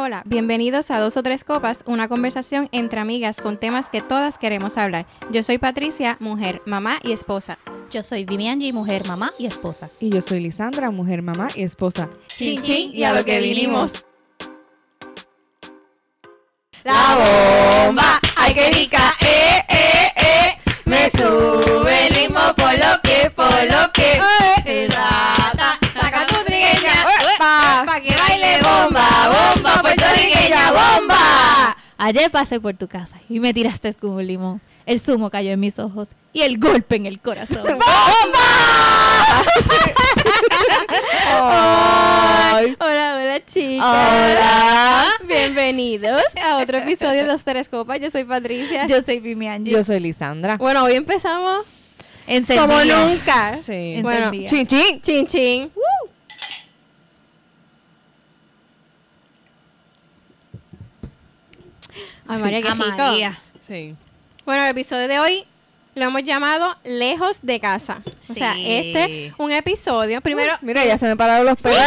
Hola, hola, bienvenidos a Dos o Tres Copas, una conversación entre amigas con temas que todas queremos hablar. Yo soy Patricia, mujer, mamá y esposa. Yo soy Vivianji, mujer, mamá y esposa. Y yo soy Lisandra, mujer, mamá y esposa. Chin, chin, y a lo que vinimos. La bomba, ay que rica, eh, eh, eh. Me sube el ritmo por lo que, por lo que. Eh, rata, saca tu trigueña, pa, pa que baile bomba, bomba puertorriqueña, bomba. Ayer pasé por tu casa y me tiraste como un limón. El zumo cayó en mis ojos y el golpe en el corazón. Ay. Hola, hola chicas. Hola. Bienvenidos a otro episodio de Dos o Tres Copas. Yo soy Patricia. Yo soy Vivianji. Yo soy Lisandra. Bueno, hoy empezamos Encendida. como nunca. Sí. Bueno, Encendida. Chin, chin. chin chin. Ay, María, qué A rico. María. Sí. Bueno, el episodio de hoy lo hemos llamado Lejos de Casa. O sea, Sí. este es un episodio. Primero, Mira, ya se me pararon los pelos.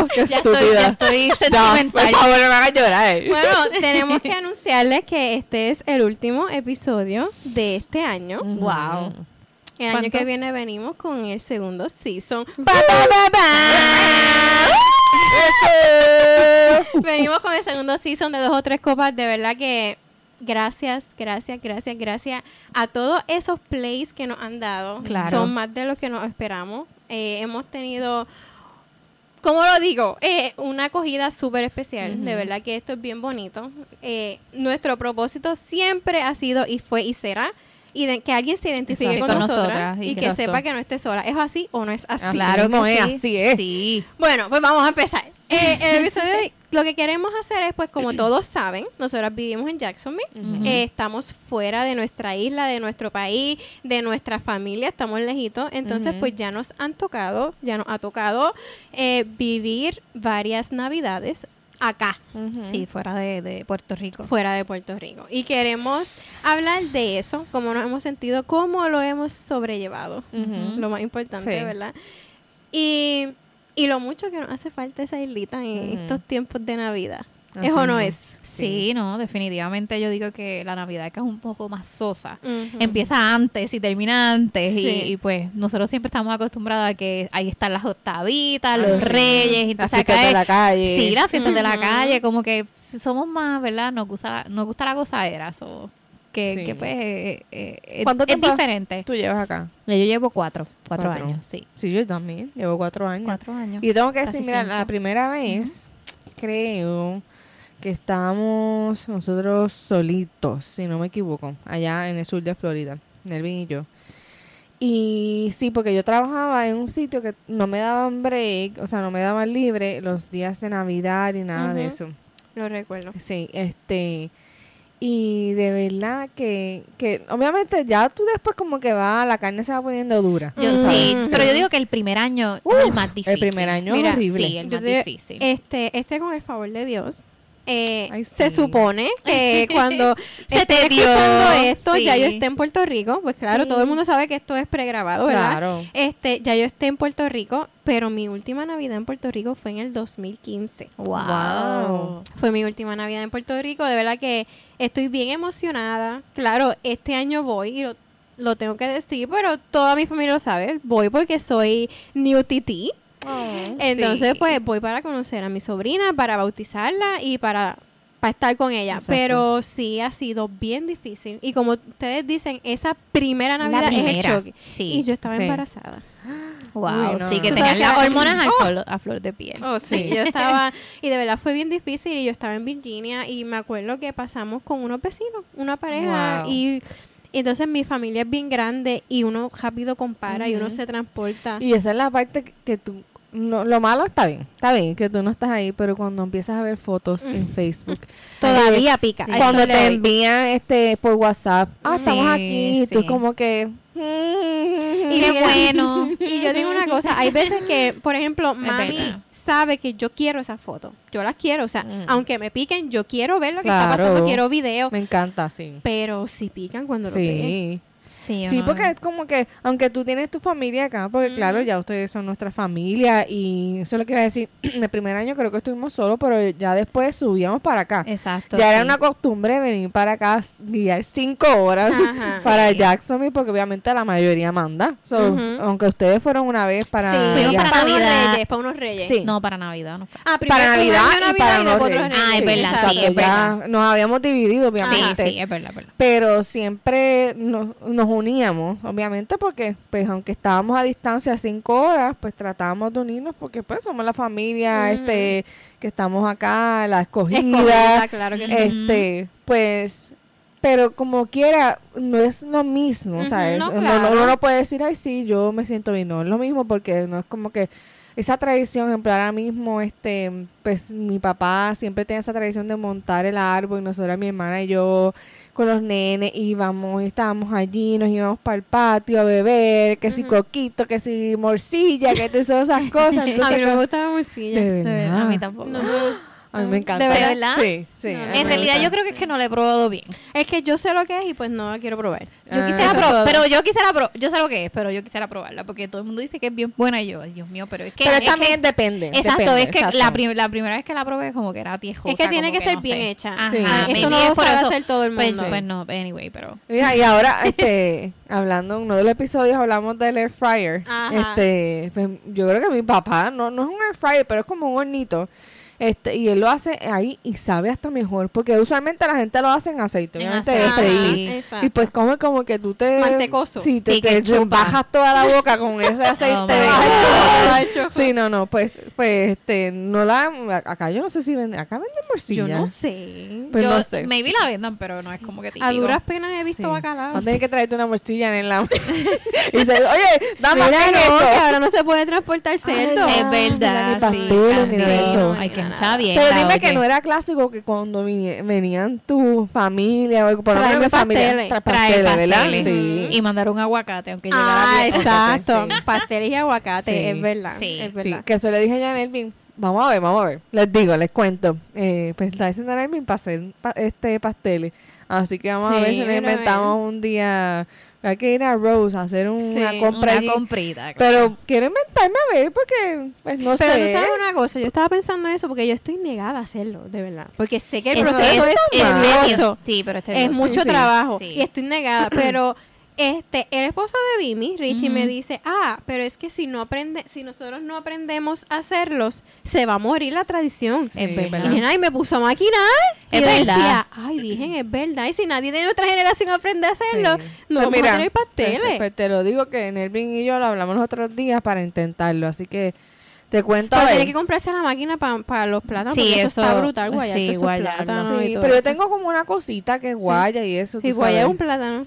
Oh, qué Ya estoy, estúpida. ya estoy Ya, sentimental. por favor, no me hagas llorar. bueno, tenemos que anunciarles que este es el último episodio de este año. Wow. El año que viene venimos con el segundo season. Venimos con el segundo season de dos o tres copas. De verdad que gracias, gracias, gracias, gracias a todos esos plays que nos han dado. Claro. Son más de lo que nos esperamos. Eh, hemos tenido, ¿cómo lo digo? Eh, una acogida súper especial. De verdad que esto es bien bonito. Eh, nuestro propósito siempre ha sido y fue y será. Y de- que alguien se identifique Exacto. con, Con nosotras, nosotras, y y que que- sepa que no esté sola. ¿Es así o no es así? Claro que es, sí. así es. Sí. Bueno, pues vamos a empezar. Eh, el episodio de hoy, lo que queremos hacer es, pues como todos saben, nosotras vivimos en Jacksonville, Eh, estamos fuera de nuestra isla, de nuestro país, de nuestra familia, estamos lejitos, entonces pues ya nos han tocado, ya nos ha tocado eh, vivir varias navidades acá, Sí, fuera de, de Puerto Rico. fuera de Puerto Rico. Y queremos hablar de eso, cómo nos hemos sentido, cómo lo hemos sobrellevado, lo más importante, Sí. ¿verdad? Y, y lo mucho que nos hace falta esa islita en estos tiempos de Navidad. Así ¿Es o no es? Sí, no, definitivamente yo digo que la Navidad acá es un poco más sosa. Empieza antes y termina antes y- Sí. y, pues nosotros siempre estamos acostumbrados a que ahí están las octavitas, Ah, los sí. reyes, y Las fiestas acá de la calle. Sí, las fiestas de la calle, como que somos más, ¿verdad? Nos gusta, nos gusta la gozadera, so, que, que pues eh, eh, es- ¿Cuánto es tiempo diferente. Tú llevas acá. Yo llevo cuatro, cuatro, Cuatro. años, sí. Sí, yo también. Llevo cuatro años. Cuatro años. Y yo tengo que Casi decir, mira, cinco. la primera vez, creo que estábamos nosotros solitos, si no me equivoco, allá en el sur de Florida, Nelvin y yo. Y sí, porque yo trabajaba en un sitio que no me daban break, o sea, no me daban libre los días de Navidad y nada de eso. Lo recuerdo. Sí, este... Y de verdad que, que obviamente ya tú después como que va, la carne se va poniendo dura. Yo sí, pero yo digo que el primer año es el más difícil. el primer año Mira, horrible. Sí, el más difícil. Este, este con el favor de Dios. Eh, Ay, Se supone que cuando Se esté te dio, escuchando esto, ya yo esté en Puerto Rico. Pues claro, Sí. todo el mundo sabe que esto es pregrabado, ¿verdad? Claro. Este, ya yo esté en Puerto Rico, pero mi última Navidad en Puerto Rico fue en el 2015. wow. Wow. Fue mi última Navidad en Puerto Rico. De verdad que estoy bien emocionada. Claro, este año voy y lo, lo tengo que decir, pero toda mi familia lo sabe. Voy porque soy New TT. Entonces, Sí. pues voy para conocer a mi sobrina, para bautizarla y para, para estar con ella. Exacto. Pero sí ha sido bien difícil. Y como ustedes dicen, esa primera Navidad es el choque. sí. Y yo estaba Sí. embarazada. Wow, Uy, no. sí, que tenían las hormonas al a flor de piel. Oh, sí, yo estaba, y de verdad fue bien difícil, y yo estaba en Virginia, y me acuerdo que pasamos con unos vecinos, una pareja, Wow. y, y entonces mi familia es bien grande, y uno rápido compara, y uno se transporta. Y esa es la parte que, que tú... No, lo malo está bien, está bien que tú no estás ahí, pero cuando empiezas a ver fotos en Facebook, Todavía es- pica. sí. cuando te envían este por WhatsApp, ah, estamos aquí, y tú sí. como que... Y Qué bueno. Y yo digo una cosa, hay veces que, por ejemplo, mami sabe que yo quiero esas fotos. Yo las quiero, o sea, Mm. aunque me piquen, yo quiero ver lo que está pasando, quiero video. Me encanta, sí. Pero si pican cuando lo peguen. Sí. Porque es como que, aunque tú tienes tu familia acá, porque claro, ya ustedes son nuestra familia y eso es lo que iba a decir, el primer año creo que estuvimos solos, pero ya después subíamos para acá. Exacto. ya era una costumbre venir para acá, guiar cinco horas Ajá. para Sí. Jacksonville, porque obviamente la mayoría manda. So. Aunque ustedes fueron una vez para... sí, Fuimos para unos Navidad. reyes, para unos reyes. Sí. No, para Navidad no fue. Ah, primero para Navidad y para y después Reyes. Ah, es verdad, sí, es verdad. nos habíamos dividido, Sí, obviamente. sí, es verdad, es verdad. pero siempre nos, nos uníamos, obviamente porque pues aunque estábamos a distancia cinco horas, pues tratábamos de unirnos porque pues somos la familia, este, que estamos acá, la escogida, Escogida, claro que sí. este, pues, pero como quiera, no es lo mismo, ¿sabes? no, Uno- claro. uno no puede decir, ay, sí, yo me siento bien, no es lo mismo porque no es como que esa tradición, ejemplo, ahora mismo, este, pues mi papá siempre tenía esa tradición de montar el árbol y nosotros, mi hermana y yo, con los nenes íbamos y estábamos allí, nos íbamos para el patio a beber, que si coquito, que si morcilla, que todas esas cosas. A Entonces, mí no me gusta la morcilla. de De verdad, a mí tampoco. No me- A mí me encanta. ¿De verdad? Sí, sí. No, En realidad gusta. yo creo que es que no le he probado bien. Es que yo sé lo que es y pues no la quiero probar. Yo Ah, quisiera probar, pero yo quisiera probar, yo sé lo que es, pero yo quisiera probarla porque todo el mundo dice que es bien buena y yo, Dios mío, pero es que Pero es también que- depende. Exacto, depende, es que exacto. la, prim- la primera vez que la probé como que era tiejosa. Es que tiene que ser no bien sé. hecha. Ajá, Sí. Eso no lo sabe eso. hacer todo el Pues, mundo. pues no, anyway, pero Mira, y ahora, este, hablando en uno de los episodios, hablamos del air fryer. Ajá. Este, pues, yo creo que mi papá, no, no es un air fryer, pero es como un hornito. Este, y él lo hace ahí y sabe hasta mejor, porque usualmente la gente lo hace en aceite, En obviamente aceite, de freír. sí. Exacto. Y pues come como que tú te... Mantecoso. Sí, te, Sí, te- bajas toda la boca con ese aceite. Oh, de-. Sí, no, no, pues, pues, este, no la... Acá yo no sé si venden... Acá venden morcilla. Yo no sé. Pues yo, no sé. maybe la vendan, pero no es como que típico. A duras penas he visto Sí. bacalao. Tener que traerte una morcilla en la... y dice, oye, dame que ahora no se puede transportar cerdo. Ay, Es verdad, Ni ni eso. Bien. Pero dime que no era clásico que cuando venían tu familia o algo, por lo menos Traerme mi familia, pasteles. tra- Traer pasteles, ¿verdad? pasteles. Sí. Y mandar un aguacate, aunque llegara Ah, bien. exacto. Sí. Pasteles y aguacate, Sí. es verdad. Sí. Es Sí, verdad. que eso le dije ya a Nelvin. Vamos a ver, vamos a ver. Les digo, les cuento. Eh, pues está diciendo a Nelvin para hacer pa- este pasteles. Así que vamos a ver si nos mira, inventamos un día. Hay que ir a Rose a hacer una Sí, compra Una allí. comprita. claro. Pero quiero inventarme a ver porque, pues no Pero sé. tú sabes una cosa, yo estaba pensando en eso porque yo estoy negada a hacerlo, de verdad. Porque sé que el Eso proceso es, es. Sí, pero es es mucho sí. trabajo Sí. y estoy negada. Pero este, el esposo de Vimi, Richie, me dice, ah, pero es que si no aprende, si nosotros no aprendemos a hacerlos, se va a morir la tradición. Sí, Es verdad. Y dije, ay, me puso a maquinar. Y Es verdad. decía, ay, dije, es verdad. Y si nadie de nuestra generación aprende a hacerlo, Sí. no Pues vamos mira, a tener pasteles. Pues, pues te lo digo que Nelvin y yo lo hablamos los otros días para intentarlo. Así que te cuento. a Pero ver. tiene que comprarse la máquina para los plátanos. Sí, porque eso, está brutal, guayar sí, guayarlo. plátanos y Sí, pero yo tengo como una cosita que es guaya y eso. Y tú guayar sabes. un plátano.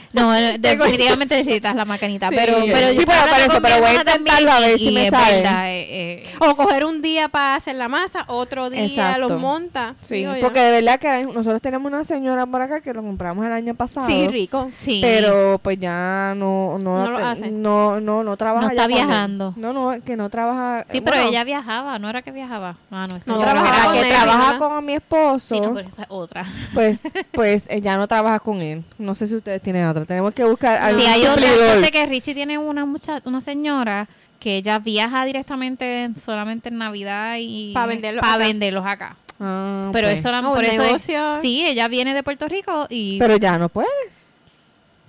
No, definitivamente necesitas la maquinita. Sí. pero, pero Sí, yo pero por eso, pero voy a intentarlo a ver si me sale. verdad, eh, eh, O coger un día para hacer la masa, otro día Exacto. los monta. Sí, porque de verdad que nosotros tenemos una señora por acá que lo compramos el año pasado. Sí, rico. sí. Pero pues ya no no No lo hace. no no no trabaja No está viajando. No, no, que no trabaja. Sí, eh, pero bueno, ella viajaba, no era que viajaba. Ah, no, No no, la con que él, trabaja ¿verdad? con mi esposo. Sí, no, pero esa es otra. Pues, pues ella no trabaja con él. No sé si ustedes tienen otra. Tenemos que buscar algún Sí, hay otra. Yo sé que Richie tiene una mucha, una señora que ella viaja directamente solamente en Navidad y Pa' venderlos pa' acá. venderlos acá. Ah, Pero eso era- Ah, por eso es- sí, ella viene de Puerto Rico y Pero ya no puede.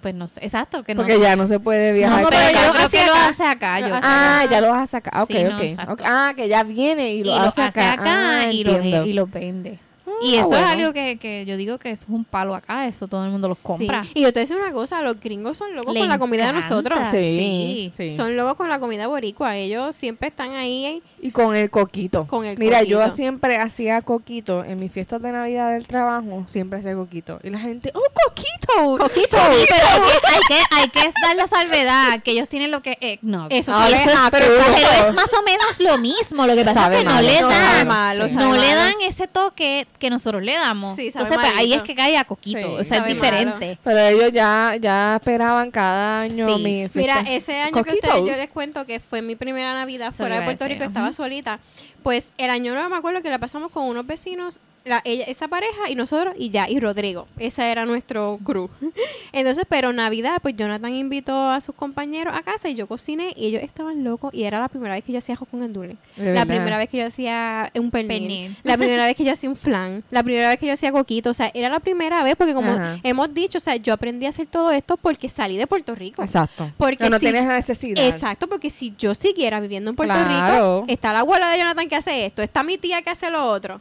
pues no sé, exacto, que no. Porque ya no se puede no, viajar. pero para yo acá. creo que hace lo acá. hace acá. Lo Yo, hace Ah, ya lo vas a sacar. Ok, Sí, no, ok. Ah, que ya viene y y lo, lo hace hace acá. acá Ah, y, lo, y lo vende. Ah, Y eso bueno. es algo que, que yo digo que eso es un palo acá, eso todo el mundo los compra. Sí. Y yo te decir una cosa, los gringos son locos Le con la comida de nosotros. Sí, sí. Son locos con la comida boricua. Ellos siempre están ahí Y con el coquito. Con el Mira, yo siempre hacía coquito. En mis fiestas de Navidad del trabajo, siempre hacía coquito. Y la gente, ¡oh, coquito! Coquito. Pero hay que, hay que, hay que dar la salvedad que ellos tienen lo que es eggnog. Eso sí, es ah, pero es más o menos lo mismo. Lo que pasa Sabe es que no No, dan, sabe no le dan ese toque que nosotros le damos. Sí, Entonces, pues, ahí es que cae a coquito. Sí, o sea, es diferente. Pero ellos ya, ya esperaban cada año Sí. mi Mira, ese año que ustedes, yo les cuento que fue mi primera Navidad fuera de Puerto Rico, estaba solita. Pues el año nuevo me acuerdo que la pasamos con unos vecinos, la, ella, esa pareja y nosotros y ya, y Rodrigo. Esa era nuestro crew. Entonces, pero Navidad, pues Jonathan invitó a sus compañeros a casa y yo cociné y ellos estaban locos y era la primera vez que yo hacía ajo con endule. La primera vez que yo hacía un pernil. Pernil. La primera vez que yo hacía un flan. La primera vez que yo hacía coquito. O sea, era la primera vez porque como Ajá. hemos dicho, o sea, yo aprendí a hacer todo esto porque salí de Puerto Rico. Exacto. Porque no si- tienes la necesidad. Exacto, porque si yo siguiera viviendo en Puerto Claro. Rico, está la abuela de Jonathan que hace esto, está mi tía que hace lo otro.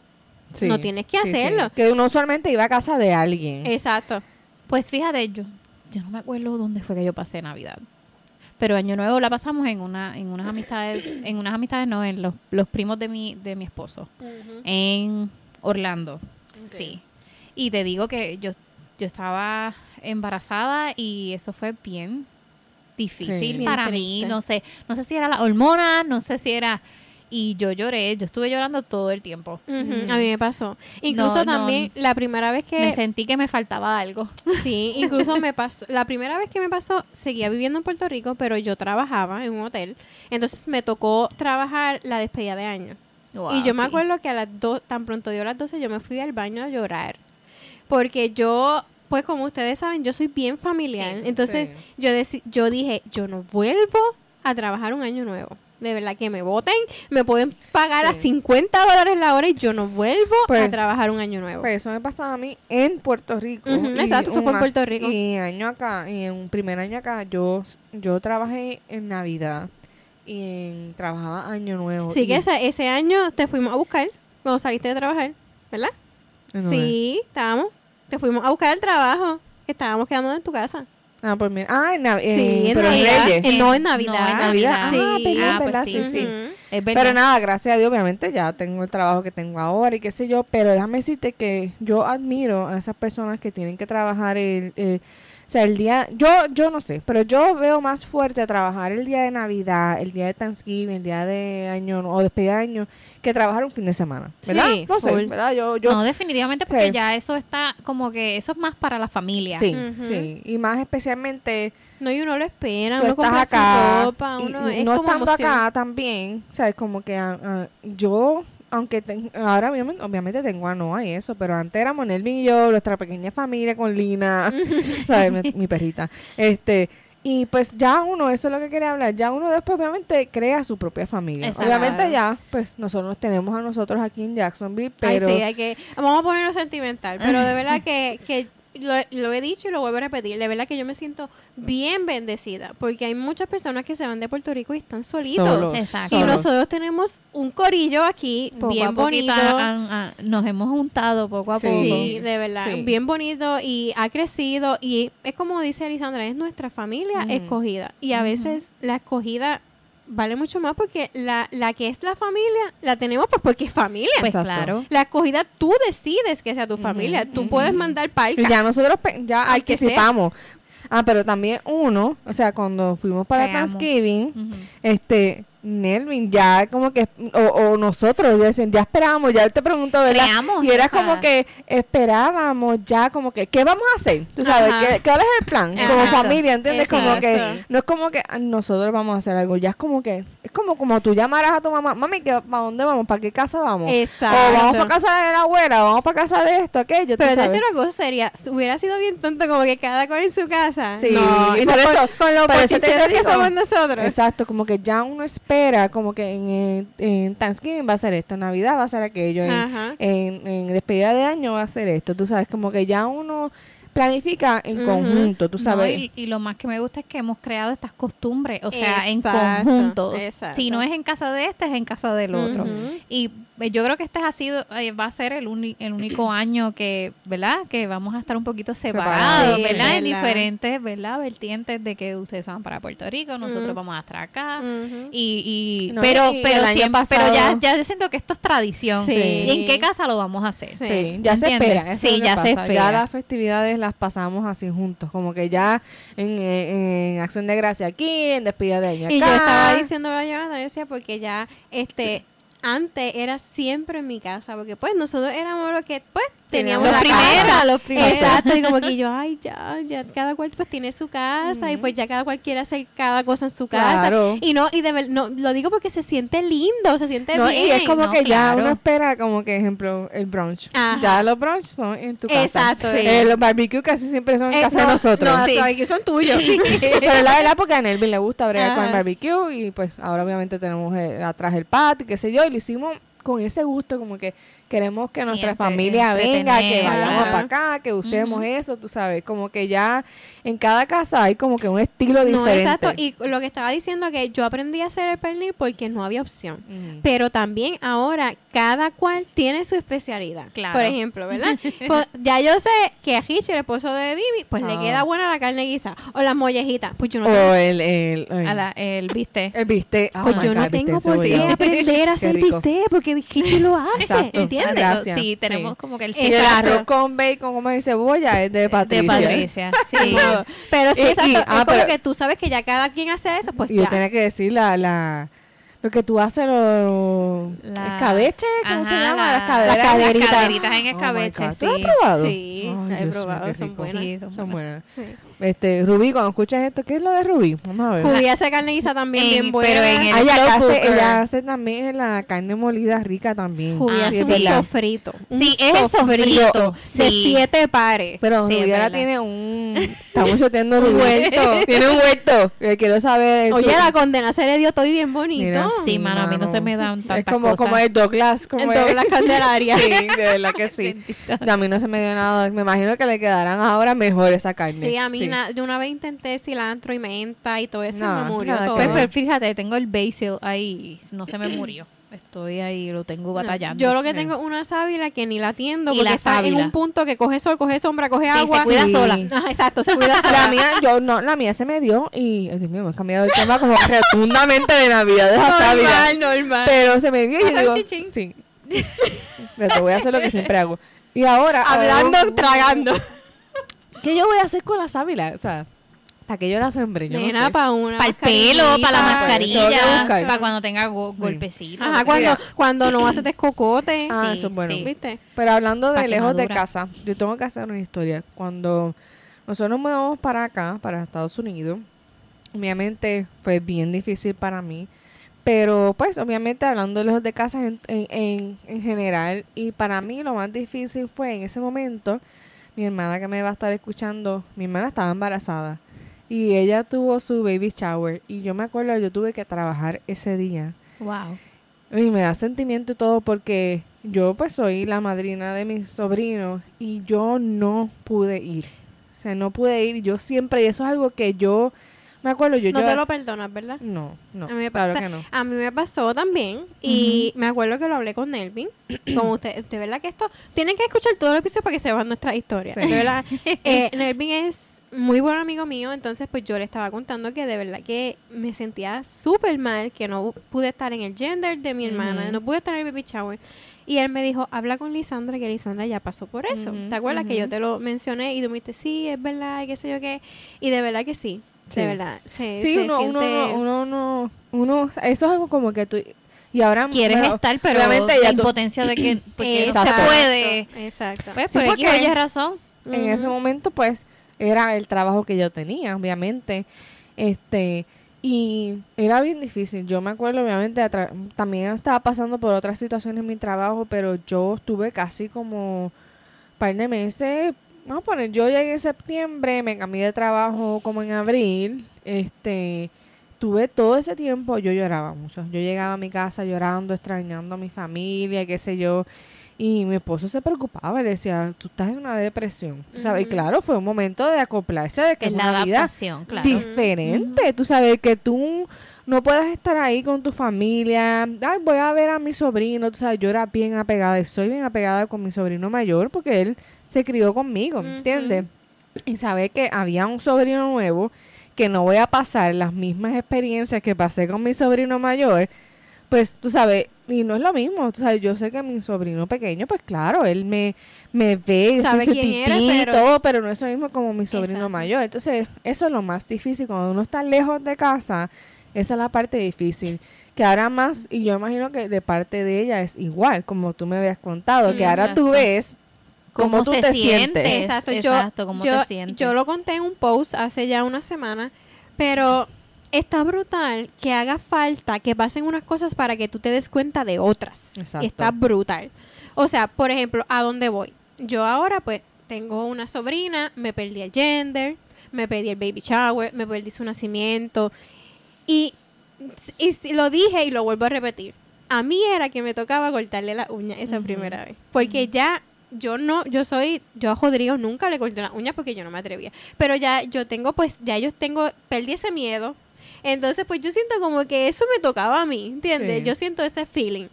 Sí, No tienes que sí, sí. hacerlo. Que uno usualmente iba a casa de alguien. Exacto. Pues fíjate, yo, yo no me acuerdo dónde fue que yo pasé Navidad. Pero Año Nuevo la pasamos en una, en unas amistades, en unas amistades no, en los, los primos de mi, de mi esposo. En Orlando. Sí. Y te digo que yo, yo estaba embarazada y eso fue bien difícil Sí. Bien para mí. No sé, no sé si era la hormona, no sé si era. Y yo lloré, yo estuve llorando todo el tiempo. Ujú, A mí me pasó. Incluso No, no, también la primera vez Me que sentí que me faltaba algo. sí, incluso me pasó, la primera vez que me pasó, seguía viviendo en Puerto Rico, pero yo trabajaba en un hotel. Entonces me tocó trabajar la despedida de año. y yo me sí. acuerdo que a las dos, tan pronto dio las 12, yo me fui al baño a llorar. Porque yo, pues como ustedes saben, yo soy bien familiar. Sí, Entonces sí. yo, yo dije, yo no vuelvo a trabajar un año nuevo. De verdad que me voten, me pueden pagar a Sí. 50 dólares la hora y yo no vuelvo a Pues- trabajar un año nuevo. Pues eso me pasaba a mí en Puerto Rico. Exacto, eso fue en Puerto Rico. Y año acá, y en un primer año acá, yo, yo trabajé en Navidad y en- trabajaba Año Nuevo. sí, que ese, ese año te fuimos a buscar cuando saliste de trabajar, ¿verdad? No, Sí, estábamos. Te fuimos a buscar el trabajo. Estábamos quedando en tu casa. Ah, pues mira. Ah, en, Nav- sí, en- en pero en Navidad. Reyes. No, en Navidad. No, en Navidad. Navidad. Ah, Sí. Ah, pues ¿verdad? sí. Sí, sí. Es verdad. Pero nada, gracias a Dios, obviamente ya tengo el trabajo que tengo ahora y qué sé yo, pero déjame decirte que yo admiro a esas personas que tienen que trabajar el, el- sea, el día, yo, yo no sé, pero yo veo más fuerte a trabajar el día de Navidad, el día de Thanksgiving, el día de año o despedida de año, que trabajar un fin de semana, ¿verdad? Sí, no sé, full. ¿verdad? Yo, yo, no, definitivamente porque Sí. ya eso está como que eso es más para la familia. sí, sí, y más especialmente No, y uno lo espera, tú uno estás compra acá su ropa, uno y es no como estando emoción. acá también, sabes como que ah, yo aunque ten- ahora obviamente, obviamente tengo a Noah y eso, pero antes éramos Nelvin y yo, nuestra pequeña familia con Lina, sabes, mi, mi perrita. Este, y pues ya uno, eso es lo que quería hablar, ya uno después obviamente crea su propia familia. Exacto. Obviamente ya, pues nosotros tenemos a nosotros aquí en Jacksonville, Ay, pero sí, hay que... Vamos a ponerlo sentimental, pero de verdad que, que lo, lo he dicho y lo vuelvo a repetir, de verdad que yo me siento bien bendecida, porque hay muchas personas que se van de Puerto Rico y están solitos. solos, Exacto. Y solos. nosotros tenemos un corillo aquí Poco bien bonito. nos hemos juntado poco a Sí. poco. Sí, de verdad, Sí. bien bonito y ha crecido y es como dice Elisandra, es nuestra familia escogida y a veces la escogida vale mucho más porque la, la que es la familia la tenemos pues porque es familia. Pues Exacto. claro. la escogida tú decides que sea tu familia, tú puedes mandar palca. Ya nosotros ya Al que anticipamos. Ah, pero también uno, o sea, cuando fuimos para Creamos. Thanksgiving, este, Nelvin, ya como que, o, o nosotros, ya, decían, ya esperábamos, ya él te preguntó, ¿verdad? Creamos y era como que esperábamos ya como que, ¿qué vamos a hacer? Tú sabes. ¿qué, ¿cuál es el plan? Como Exacto. familia, ¿entiendes? Como que, Exacto. no es como que ah, nosotros vamos a hacer algo, ya es como que, es como como tú llamarás a tu mamá, mami, ¿para dónde vamos? ¿Para qué casa vamos? Exacto. O vamos para casa de la abuela, o vamos para casa de esto, aquello, Pero te una cosa sería, hubiera sido bien tonto como que cada cual en su casa. Sí, no, y por no eso- con, los por eso te que somos nosotros. Exacto, como que ya uno espera, como que en, en, Thanksgiving va a ser esto, en Navidad va a ser aquello, en, Ajá. en, en despedida de año va a ser esto, tú sabes, como que ya uno planifica en conjunto, tú No, sabes. y, y lo más que me gusta es que hemos creado estas costumbres, o sea, en conjunto. exacto. Si no es en casa de este, es en casa del otro. Y yo creo que este ha sido, eh, va a ser el, uni- el único año que, ¿verdad? Que vamos a estar un poquito separados, Sí, ¿verdad? En diferentes, ¿verdad? Vertientes de que ustedes van para Puerto Rico, nosotros vamos a estar acá. Y, y No, pero, y el pero año siempre, pero ya, ya yo siento que esto es tradición. Sí. ¿Y ¿En qué casa lo vamos a hacer? Sí. Sí, ya se ¿Entiendes? espera. eso Sí, ya se espera. Ya las festividades las pasamos así juntos, como que ya en, en, en acción de gracia aquí, en despedida de año acá. Y yo estaba diciendo la llamada, yo decía, porque ya, este, antes era siempre en mi casa, porque pues nosotros éramos los que, pues, teníamos Los la primeros, casa. los primeros. Exacto, y como que yo, ay, ya, ya, cada cual pues tiene su casa y pues ya cada cual quiere hacer cada cosa en su casa. Claro. Y no, y de ver- no, lo digo porque se siente lindo, se siente No, bien. y es como no, que ya uno espera, como que ejemplo, el brunch. Ajá. Ya los brunch son en tu casa. Exacto, Sí. sí. Eh, los barbecue casi siempre son en Eh, casa no, de nosotros. No, Sí. los que son tuyos. Pero la verdad porque a Nelvin le gusta bregar con el barbecue y pues ahora obviamente tenemos el- atrás el patio, qué sé yo, y lo hicimos con ese gusto como que queremos que nuestra familia venga, que vayamos para acá, que usemos eso, tú sabes, como que ya en cada casa hay como que un estilo No, diferente. exacto. Y lo que estaba diciendo que yo aprendí a hacer el pernil porque no había opción. Ujú. Pero también ahora cada cual tiene su especialidad. Claro. Por ejemplo, ¿verdad? Pues, ya yo sé que a Hitch, el esposo de Vivi, pues le Ah. queda buena la carne guisa o las mollejitas. Pues yo no o tengo, el, el, el, A la- el bistec. Oh pues yo no God, bistec tengo por qué aprender a hacer bistec porque Hitch lo hace. Exacto. ¿Entiendes? Gracias. Sí, tenemos Sí. como que el Y el arroz con bacon, como dice cebolla, es de Patricia. de Patricia. Sí. No, pero sí, Y- y- exacto. ah, es como pero- que tú sabes que ya cada quien hace eso, pues Y yo ya. tenía que decir la, la, lo que tú haces, los La- escabeche, ¿cómo se Ajá, llama? la- las caderas. las caderitas. Las caderitas en Oh escabeche, God. ¿Tú lo has sí. probado? Sí, Ay, las he probado, son buenas. Sí, son Son buenas. Sí. Este, Rubí, cuando escuchas esto, ¿qué es lo de Rubí? Vamos a ver. Judy hace carne guisa también En- bien buena. pero en el- Ah, ella, hace, ella hace también la carne molida rica también. Judy Ah, hace sí, un es verdad. sofrito. un Sí, es el sofrito. De Sí. siete pares. Pero Sí, es Rubí ahora tiene un... Estamos choteando Un Rubí. huerto. tiene un huerto. Eh, quiero saber... Oye, la condena se le dio todo bien bonito. Mira, Sí, mano, a mí no se me dan Es tantas como, cosas. como el Douglas. Como En es- todas las candelarias. Sí, de verdad que sí. A mí no se me dio nada. Me imagino que le quedarán ahora mejor esa carne. Sí, a mí na- de una vez intenté cilantro y menta y todo eso No, me murió nada todo. Pues, pero fíjate, tengo el basil ahí, no se me murió. Estoy ahí, lo tengo batallando. Yo lo que tengo es una sábila que ni la atiendo porque la está en un punto que coge sol, coge sombra, coge Sí, agua. se cuida Sí. sola. Exacto, se cuida sola. La mía, yo no, la mía se me dio y, Dios mío, me he cambiado el tema como rotundamente de Navidad de esa sábila. normal, normal. Pero se me dio y yo digo, chichín. sí. Pero voy a hacer lo que siempre hago. Y ahora, Hablando, ahora, tragando. ¿Qué yo voy a hacer con la sábila? O sea, ¿para qué yo la sembré? Yo no sé. para una Para el pelo, para la mascarilla. Para cuando tenga go- golpecitos. Ajá, cuando, cuando no haces descocote. Ah, Sí, eso es bueno. sí. ¿Viste? Pero hablando de lejos de casa, yo tengo que hacer una historia. Cuando nosotros nos mudamos para acá, para Estados Unidos, obviamente fue bien difícil para mí. Pero pues obviamente hablando de lejos de casa en, en, en, en general, y para mí lo más difícil fue en ese momento, mi hermana que me va a estar escuchando, mi hermana estaba embarazada y ella tuvo su baby shower y yo me acuerdo, yo tuve que trabajar ese día. Wow. Y me da sentimiento y todo porque yo pues soy la madrina de mis sobrinos y yo no pude ir. O sea, no pude ir. Yo siempre, y eso es algo que yo me acuerdo, yo No yo- te lo perdonas, ¿verdad? No, no, A mí me claro pasa- que no. A mí me pasó también y me acuerdo que lo hablé con Nelvin. Como usted, de verdad que esto, tienen que escuchar todo el episodio para que sepan nuestra historia. Sí. De verdad, eh, Nelvin es muy buen amigo mío, entonces pues yo le estaba contando que de verdad que me sentía súper mal, que no pude estar en el gender de mi hermana, no pude estar en el baby shower. Y él me dijo, habla con Lisandra, que Lisandra ya pasó por eso. ¿Te acuerdas que yo te lo mencioné y tú me dijiste, sí, es verdad, y qué sé yo qué? Y de verdad que sí, Sí. de verdad. Se, Sí, se uno, uno, siente- uno, uno, uno, o sea, eso es algo como que tú, y ahora Quieres bueno, estar, pero obviamente la tú- impotencia de que porque no se puede. Exacto. Pues Sí, por aquí porque- oye razón. en ese momento pues era el trabajo que yo tenía obviamente este y era bien difícil yo me acuerdo obviamente también estaba pasando por otras situaciones en mi trabajo pero yo estuve casi como par de meses vamos a poner yo llegué en septiembre me cambié de trabajo como en abril este tuve todo ese tiempo yo lloraba mucho yo llegaba a mi casa llorando extrañando a mi familia qué sé yo y mi esposo se preocupaba, le decía, tú estás en una depresión. Sabes, y claro, fue un momento de acoplarse, de que Es una vida adaptación, claro. diferente. Tú sabes, que tú no puedes estar ahí con tu familia. Ay, voy a ver a mi sobrino. Tú sabes, yo era bien apegada y soy bien apegada con mi sobrino mayor porque él se crió conmigo, ¿me ¿entiendes? Y saber que había un sobrino nuevo que no voy a pasar las mismas experiencias que pasé con mi sobrino mayor, pues tú sabes, y no es lo mismo, tú sabes, yo sé que mi sobrino pequeño, pues claro, él me, me ve, Sabe quién eres, tití y pero- todo, pero no es lo mismo como mi sobrino Exacto. mayor. Entonces, eso es lo más difícil, cuando uno está lejos de casa, esa es la parte difícil. Que ahora más, y yo imagino que de parte de ella es igual, como tú me habías contado, que ahora tú ves cómo, ¿Cómo tú se te siente? sientes. Exacto, exacto, yo, cómo yo, te sientes. yo lo conté en un post hace ya una semana, pero está brutal que haga falta que pasen unas cosas para que tú te des cuenta de otras. Exacto. Está brutal. O sea, por ejemplo, ¿a dónde voy? Yo ahora pues tengo una sobrina, me perdí el gender, me perdí el baby shower, me perdí su nacimiento y, y si- lo dije y lo vuelvo a repetir. A mí era que me tocaba cortarle la uña esa primera vez. Porque ya yo no, yo soy, yo a Rodrigo nunca le corté las uñas porque yo no me atrevía. Pero ya yo tengo, pues, ya yo tengo, perdí ese miedo. Entonces, pues yo siento como que eso me tocaba a mí, ¿entiendes? Sí. Yo siento ese feeling.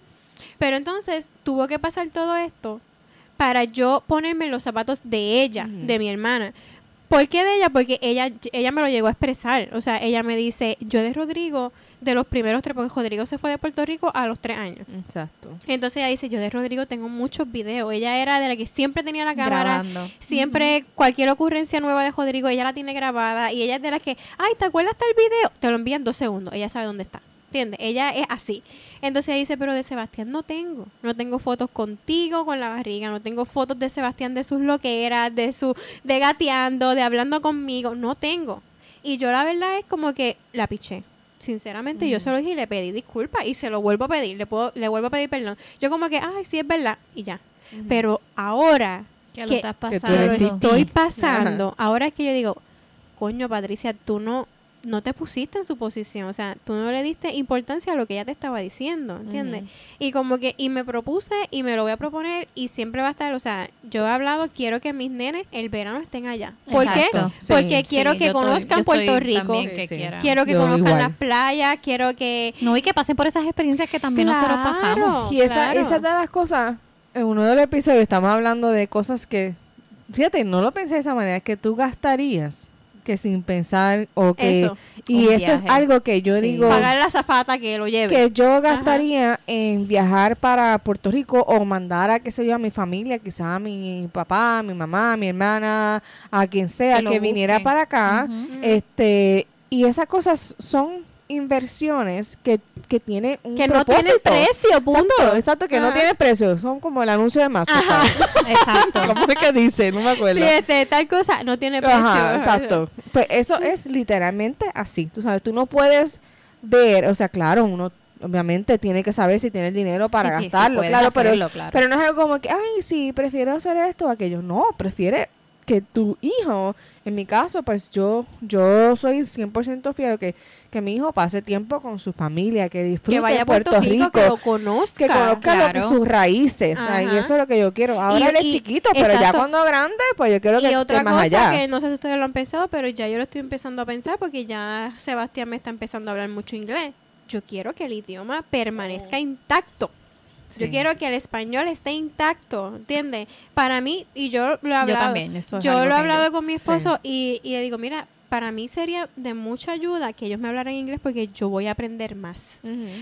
Pero entonces tuvo que pasar todo esto para yo ponerme los zapatos de ella, de mi hermana. ¿Por qué de ella? Porque ella, ella me lo llegó a expresar. O sea, ella me dice, yo de Rodrigo, de los primeros tres, porque Rodrigo se fue de Puerto Rico a los tres años. Exacto. Entonces ella dice, yo de Rodrigo tengo muchos videos. Ella era de la que siempre tenía la cámara. Grabando. Siempre cualquier ocurrencia nueva de Rodrigo, ella la tiene grabada. Y ella es de las que, ay, ¿te acuerdas tal video? Te lo envía en dos segundos. Ella sabe dónde está. ¿Entiendes? Ella es así. Entonces ella dice, pero de Sebastián no tengo. No tengo fotos contigo con la barriga. No tengo fotos de Sebastián de sus loqueras, de su, de gateando, de hablando conmigo. No tengo. Y yo la verdad es como que la piché. Sinceramente, yo se lo dije y le pedí disculpas y se lo vuelvo a pedir. Le, puedo, le vuelvo a pedir perdón. Yo como que, ay, sí es verdad. Y ya. Pero ahora Que lo que- estás que pasando. lo estoy pasando. Ahora es que yo digo, coño, Patricia, tú no, no te pusiste en su posición. O sea, tú no le diste importancia a lo que ella te estaba diciendo, ¿entiendes? Y como que, y me propuse y me lo voy a proponer y siempre va a estar, o sea, yo he hablado, quiero que mis nenes el verano estén allá. ¿Por Exacto. qué? Sí, Porque sí, quiero que estoy- conozcan Puerto Rico. que Sí. Quiero que Yo conozcan igual. las playas, quiero que... No, y que pasen por esas experiencias que también nosotros pasamos. Y esa, claro. esa es de las cosas, en uno de los episodios estamos hablando de cosas que, fíjate, no lo pensé de esa manera, que tú gastarías que sin pensar o que... Eso. Y Un eso es algo que yo Sí. digo... Pagar la zafata que lo lleve. que yo gastaría en viajar para Puerto Rico o mandar a, qué sé yo, a mi familia, quizás a mi papá, a mi mamá, a mi hermana, a quien sea, Que que, viniera para acá. Este Y esas cosas son inversiones que, que tienen un que no tienen precio, punto. Exacto, exacto, que no Ajá. tienen precio. Son como el anuncio de Mastercard. Exacto. ¿Cómo es que dice? No me acuerdo. Sí, este, tal cosa no tiene precio. Ajá, exacto. Pues eso es literalmente así. Tú sabes, tú no puedes ver, o sea, claro, uno obviamente tiene que saber si tiene el dinero para Sí, sí, sí, gastarlo, claro, pero, claro. pero no es algo como que, ay, sí, prefiero hacer esto o aquello. No, prefiere que tu hijo, en mi caso, pues yo yo soy 100% fiel que, que mi hijo pase tiempo con su familia, que disfrute Que vaya a Puerto, Puerto Rico, Rico, que lo conozca. que conozca lo sus raíces. Y eso es lo que yo quiero. Ahora Y- él es y- chiquito, pero ya cuando grande, pues yo quiero que y otra esté más cosa allá. que no sé si ustedes lo han pensado, pero ya yo lo estoy empezando a pensar porque ya Sebastián me está empezando a hablar mucho inglés. Yo quiero que el idioma permanezca intacto. Yo quiero que el español esté intacto, ¿entiendes? Para mí, y yo lo he hablado, también, eso es yo lo he hablado yo- con mi esposo y, y le digo, mira, para mí sería de mucha ayuda que ellos me hablaran inglés porque yo voy a aprender más.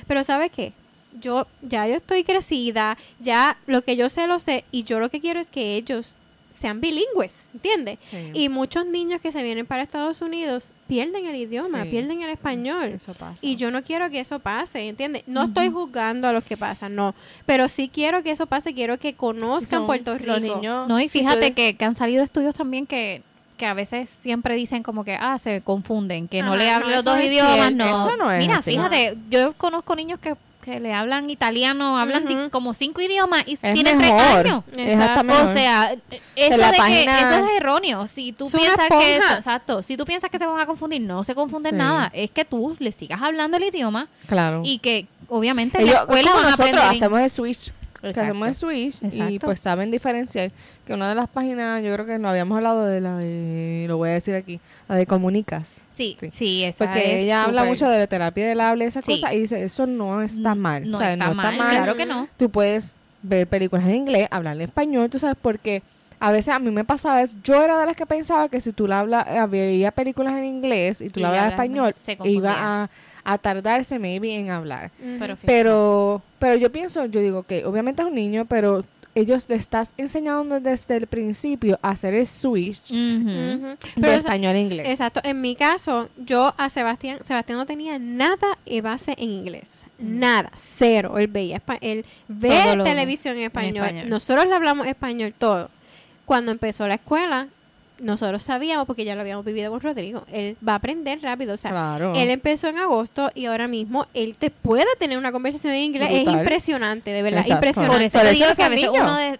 Pero ¿sabes qué? Yo ya yo estoy crecida, ya lo que yo sé lo sé y yo lo que quiero es que ellos sean bilingües, ¿entiendes? Sí. Y muchos niños que se vienen para Estados Unidos pierden el idioma, Sí. pierden el español. Eso pasa. Y yo no quiero que eso pase, ¿entiendes? No estoy juzgando a los que pasan, no. Pero sí quiero que eso pase, quiero que conozcan Son Puerto Rico. Los niños, No, y fíjate que, que han salido estudios también que, que a veces siempre dicen como que, ah, se confunden, que no le no, hablan los dos idiomas, cierto. no. Eso no es Mira, así. fíjate, yo conozco niños que, que le hablan italiano, hablan como cinco idiomas y tienen tres años. O sea, eso de que eso es erróneo. Si tú Es piensas que eso, exacto, si tú piensas que se van a confundir, no se confunden Sí. nada. Es que tú le sigas hablando el idioma claro. y que obviamente en Ellos, la escuela como van a nosotros aprender. hacemos el switch. Que Exacto. hacemos el switch y pues saben diferenciar. Que una de las páginas, yo creo que no habíamos hablado de la de, lo voy a decir aquí, la de Comunicas. Sí, Sí. sí, esa Porque es ella habla mucho de la terapia del habla y esas Sí. cosas y dice, eso no está mal. No, O sea, está, mal, claro que no. Tú puedes ver películas en inglés, hablar en español, tú sabes, porque a veces a mí me pasaba, es, yo era de las que pensaba que si tú la habla, eh, veía películas en inglés y tú Y la hablas español, iba a, a tardarse maybe en hablar. Pero. Pero, pero yo pienso, yo digo que obviamente es un niño, pero ellos le estás enseñando desde el principio a hacer el switch de Pero español a inglés. Exacto. En mi caso, yo a Sebastián, Sebastián no tenía nada de base en inglés. O sea, nada, cero. Él veía, él ve televisión en español. español. Nosotros le hablamos español todo. cuando empezó la escuela, nosotros sabíamos, porque ya lo habíamos vivido con Rodrigo, él va a aprender rápido. O sea, Claro. él empezó en agosto y ahora mismo él te puede tener una conversación en inglés. Es impresionante, de verdad, Exacto. impresionante. Por eso Por eso digo que a veces niño. uno de,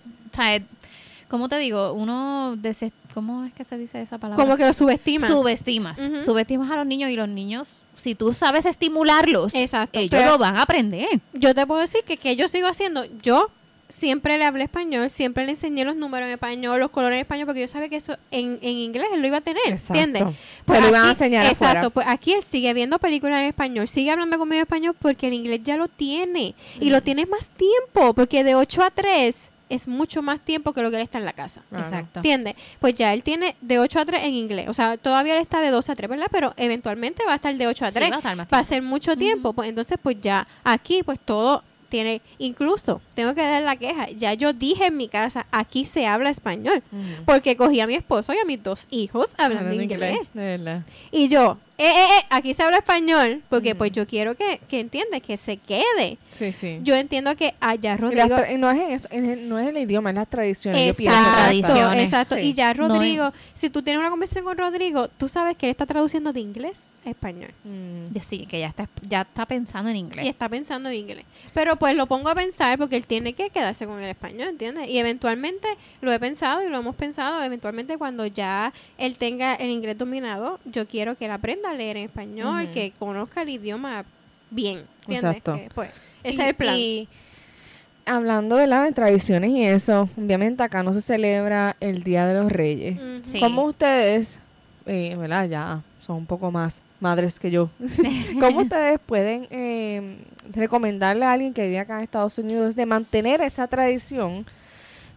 ¿cómo te digo? Uno deses- ¿cómo es que se dice esa palabra? Como que lo subestima. subestimas, Ujú. subestimas a los niños y los niños, si tú sabes estimularlos, Exacto, ellos lo van a aprender. yo te puedo decir que, que yo sigo haciendo, yo siempre le hablé español, siempre le enseñé los números en español, los colores en español, porque yo sabía que eso en, en inglés él lo iba a tener, Exacto. ¿entiendes? Se lo iban a enseñar Exacto, afuera. pues aquí él sigue viendo películas en español, sigue hablando conmigo en español porque el inglés ya lo tiene y lo tiene más tiempo, porque de 8 a 3 es mucho más tiempo que lo que él está en la casa. Claro. Exacto. ¿Entiendes? Pues ya él tiene de 8 a 3 en inglés. O sea, todavía él está de 2 a 3, ¿verdad? Pero eventualmente va a estar de 8 a Sí, 3. va a estar más va a ser mucho tiempo. Pues entonces, pues ya aquí, pues todo tiene. Incluso, tengo que dar la queja. Ya yo dije en mi casa, aquí se habla español. Porque cogí a mi esposo y a mis dos hijos hablando Hablando inglés. De. Y yo, eh, eh, eh, aquí se habla español. Porque pues yo quiero que, que entiendas, que se quede. Sí, sí. Yo entiendo que allá Rodrigo. y no, es en eso, no es el idioma, es las tradiciones. yo. Exacto, tradiciones. exacto. Sí. Y ya No Rodrigo, si tú tienes una conversación con Rodrigo, tú sabes que él está traduciendo de inglés a español. Mm. Sí, que ya está, ya está pensando en inglés. Y está pensando en inglés. Pero pues lo pongo a pensar porque él tiene que quedarse con el español, ¿entiendes? Y eventualmente lo he pensado y lo hemos pensado, eventualmente cuando ya él tenga el inglés dominado, yo quiero que él aprenda a leer en español, que conozca el idioma bien, ¿entiendes? Exacto. Que, pues, ese Y- es el plan. y hablando ¿verdad? de tradiciones y eso, obviamente acá no se celebra el Día de los Reyes. Sí. ¿Cómo ustedes, eh, ¿verdad? Ya son un poco más madres que yo. ¿Cómo ustedes pueden eh, recomendarle a alguien que vive acá en Estados Unidos de mantener esa tradición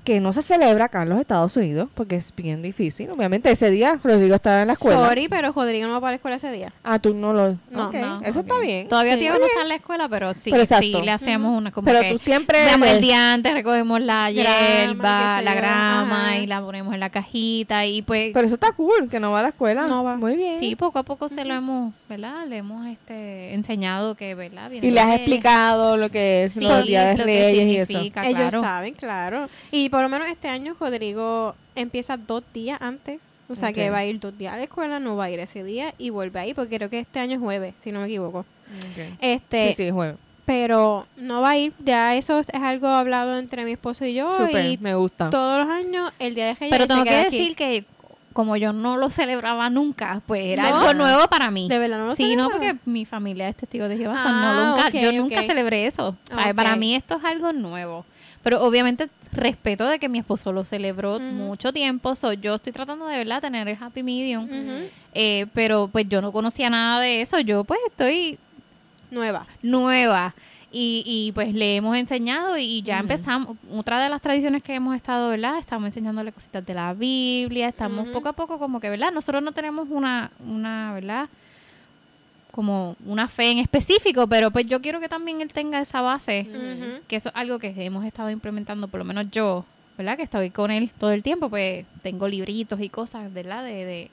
que no se celebra acá en los Estados Unidos? Porque es bien difícil. Obviamente ese día Rodrigo estaba en la escuela. Sorry, pero Rodrigo no va para la escuela ese día. Ah, tú no lo... No, Ok, no, Eso ok. está bien. Todavía Sí. Tío no está en la escuela, pero sí, Pero sí le hacemos una como Pero que tú siempre... Damos el día antes, recogemos la hierba, la grama ajá. y la ponemos en la cajita y pues Pero eso está cool, que no va a la escuela. No va. Muy bien. sí, poco a poco se lo hemos, ¿verdad? Le hemos este enseñado que, ¿verdad? Viene Y le has explicado lo que es Sí, los días de que Reyes y eso. significa, Ellos claro. saben, claro. Y por lo menos este año Rodrigo empieza dos días antes. O sea que va a ir dos días a la escuela, no va a ir ese día y vuelve ahí, porque creo que este año es jueves, si no me equivoco. Este, Sí, sí, juego. pero no va a ir, ya eso es algo hablado entre mi esposo y yo Súper, y me gusta. todos los años el día de Reyes Pero se tengo que aquí. decir que como yo no lo celebraba nunca, pues era ¿No? algo nuevo para mí. de verdad no lo Sí, no, porque mi familia es testigo de Jehová. Ah, no, nunca, yo nunca ok. celebré eso. O sea, Ok. Para mí esto es algo nuevo. Pero obviamente respeto de que mi esposo lo celebró mucho tiempo. So, yo estoy tratando de verdad tener el happy medium. Eh, pero pues yo no conocía nada de eso. Yo pues estoy nueva. nueva. Y, y pues le hemos enseñado y ya empezamos. Otra de las tradiciones que hemos estado, ¿verdad? Estamos enseñándole cositas de la Biblia. Estamos poco a poco como que, ¿verdad? Nosotros no tenemos una, una, ¿verdad? Como una fe en específico, pero pues yo quiero que también él tenga esa base. Ujú. Que eso es algo que hemos estado implementando, por lo menos yo, ¿verdad? Que estoy con él todo el tiempo, pues tengo libritos y cosas, ¿verdad? De, de,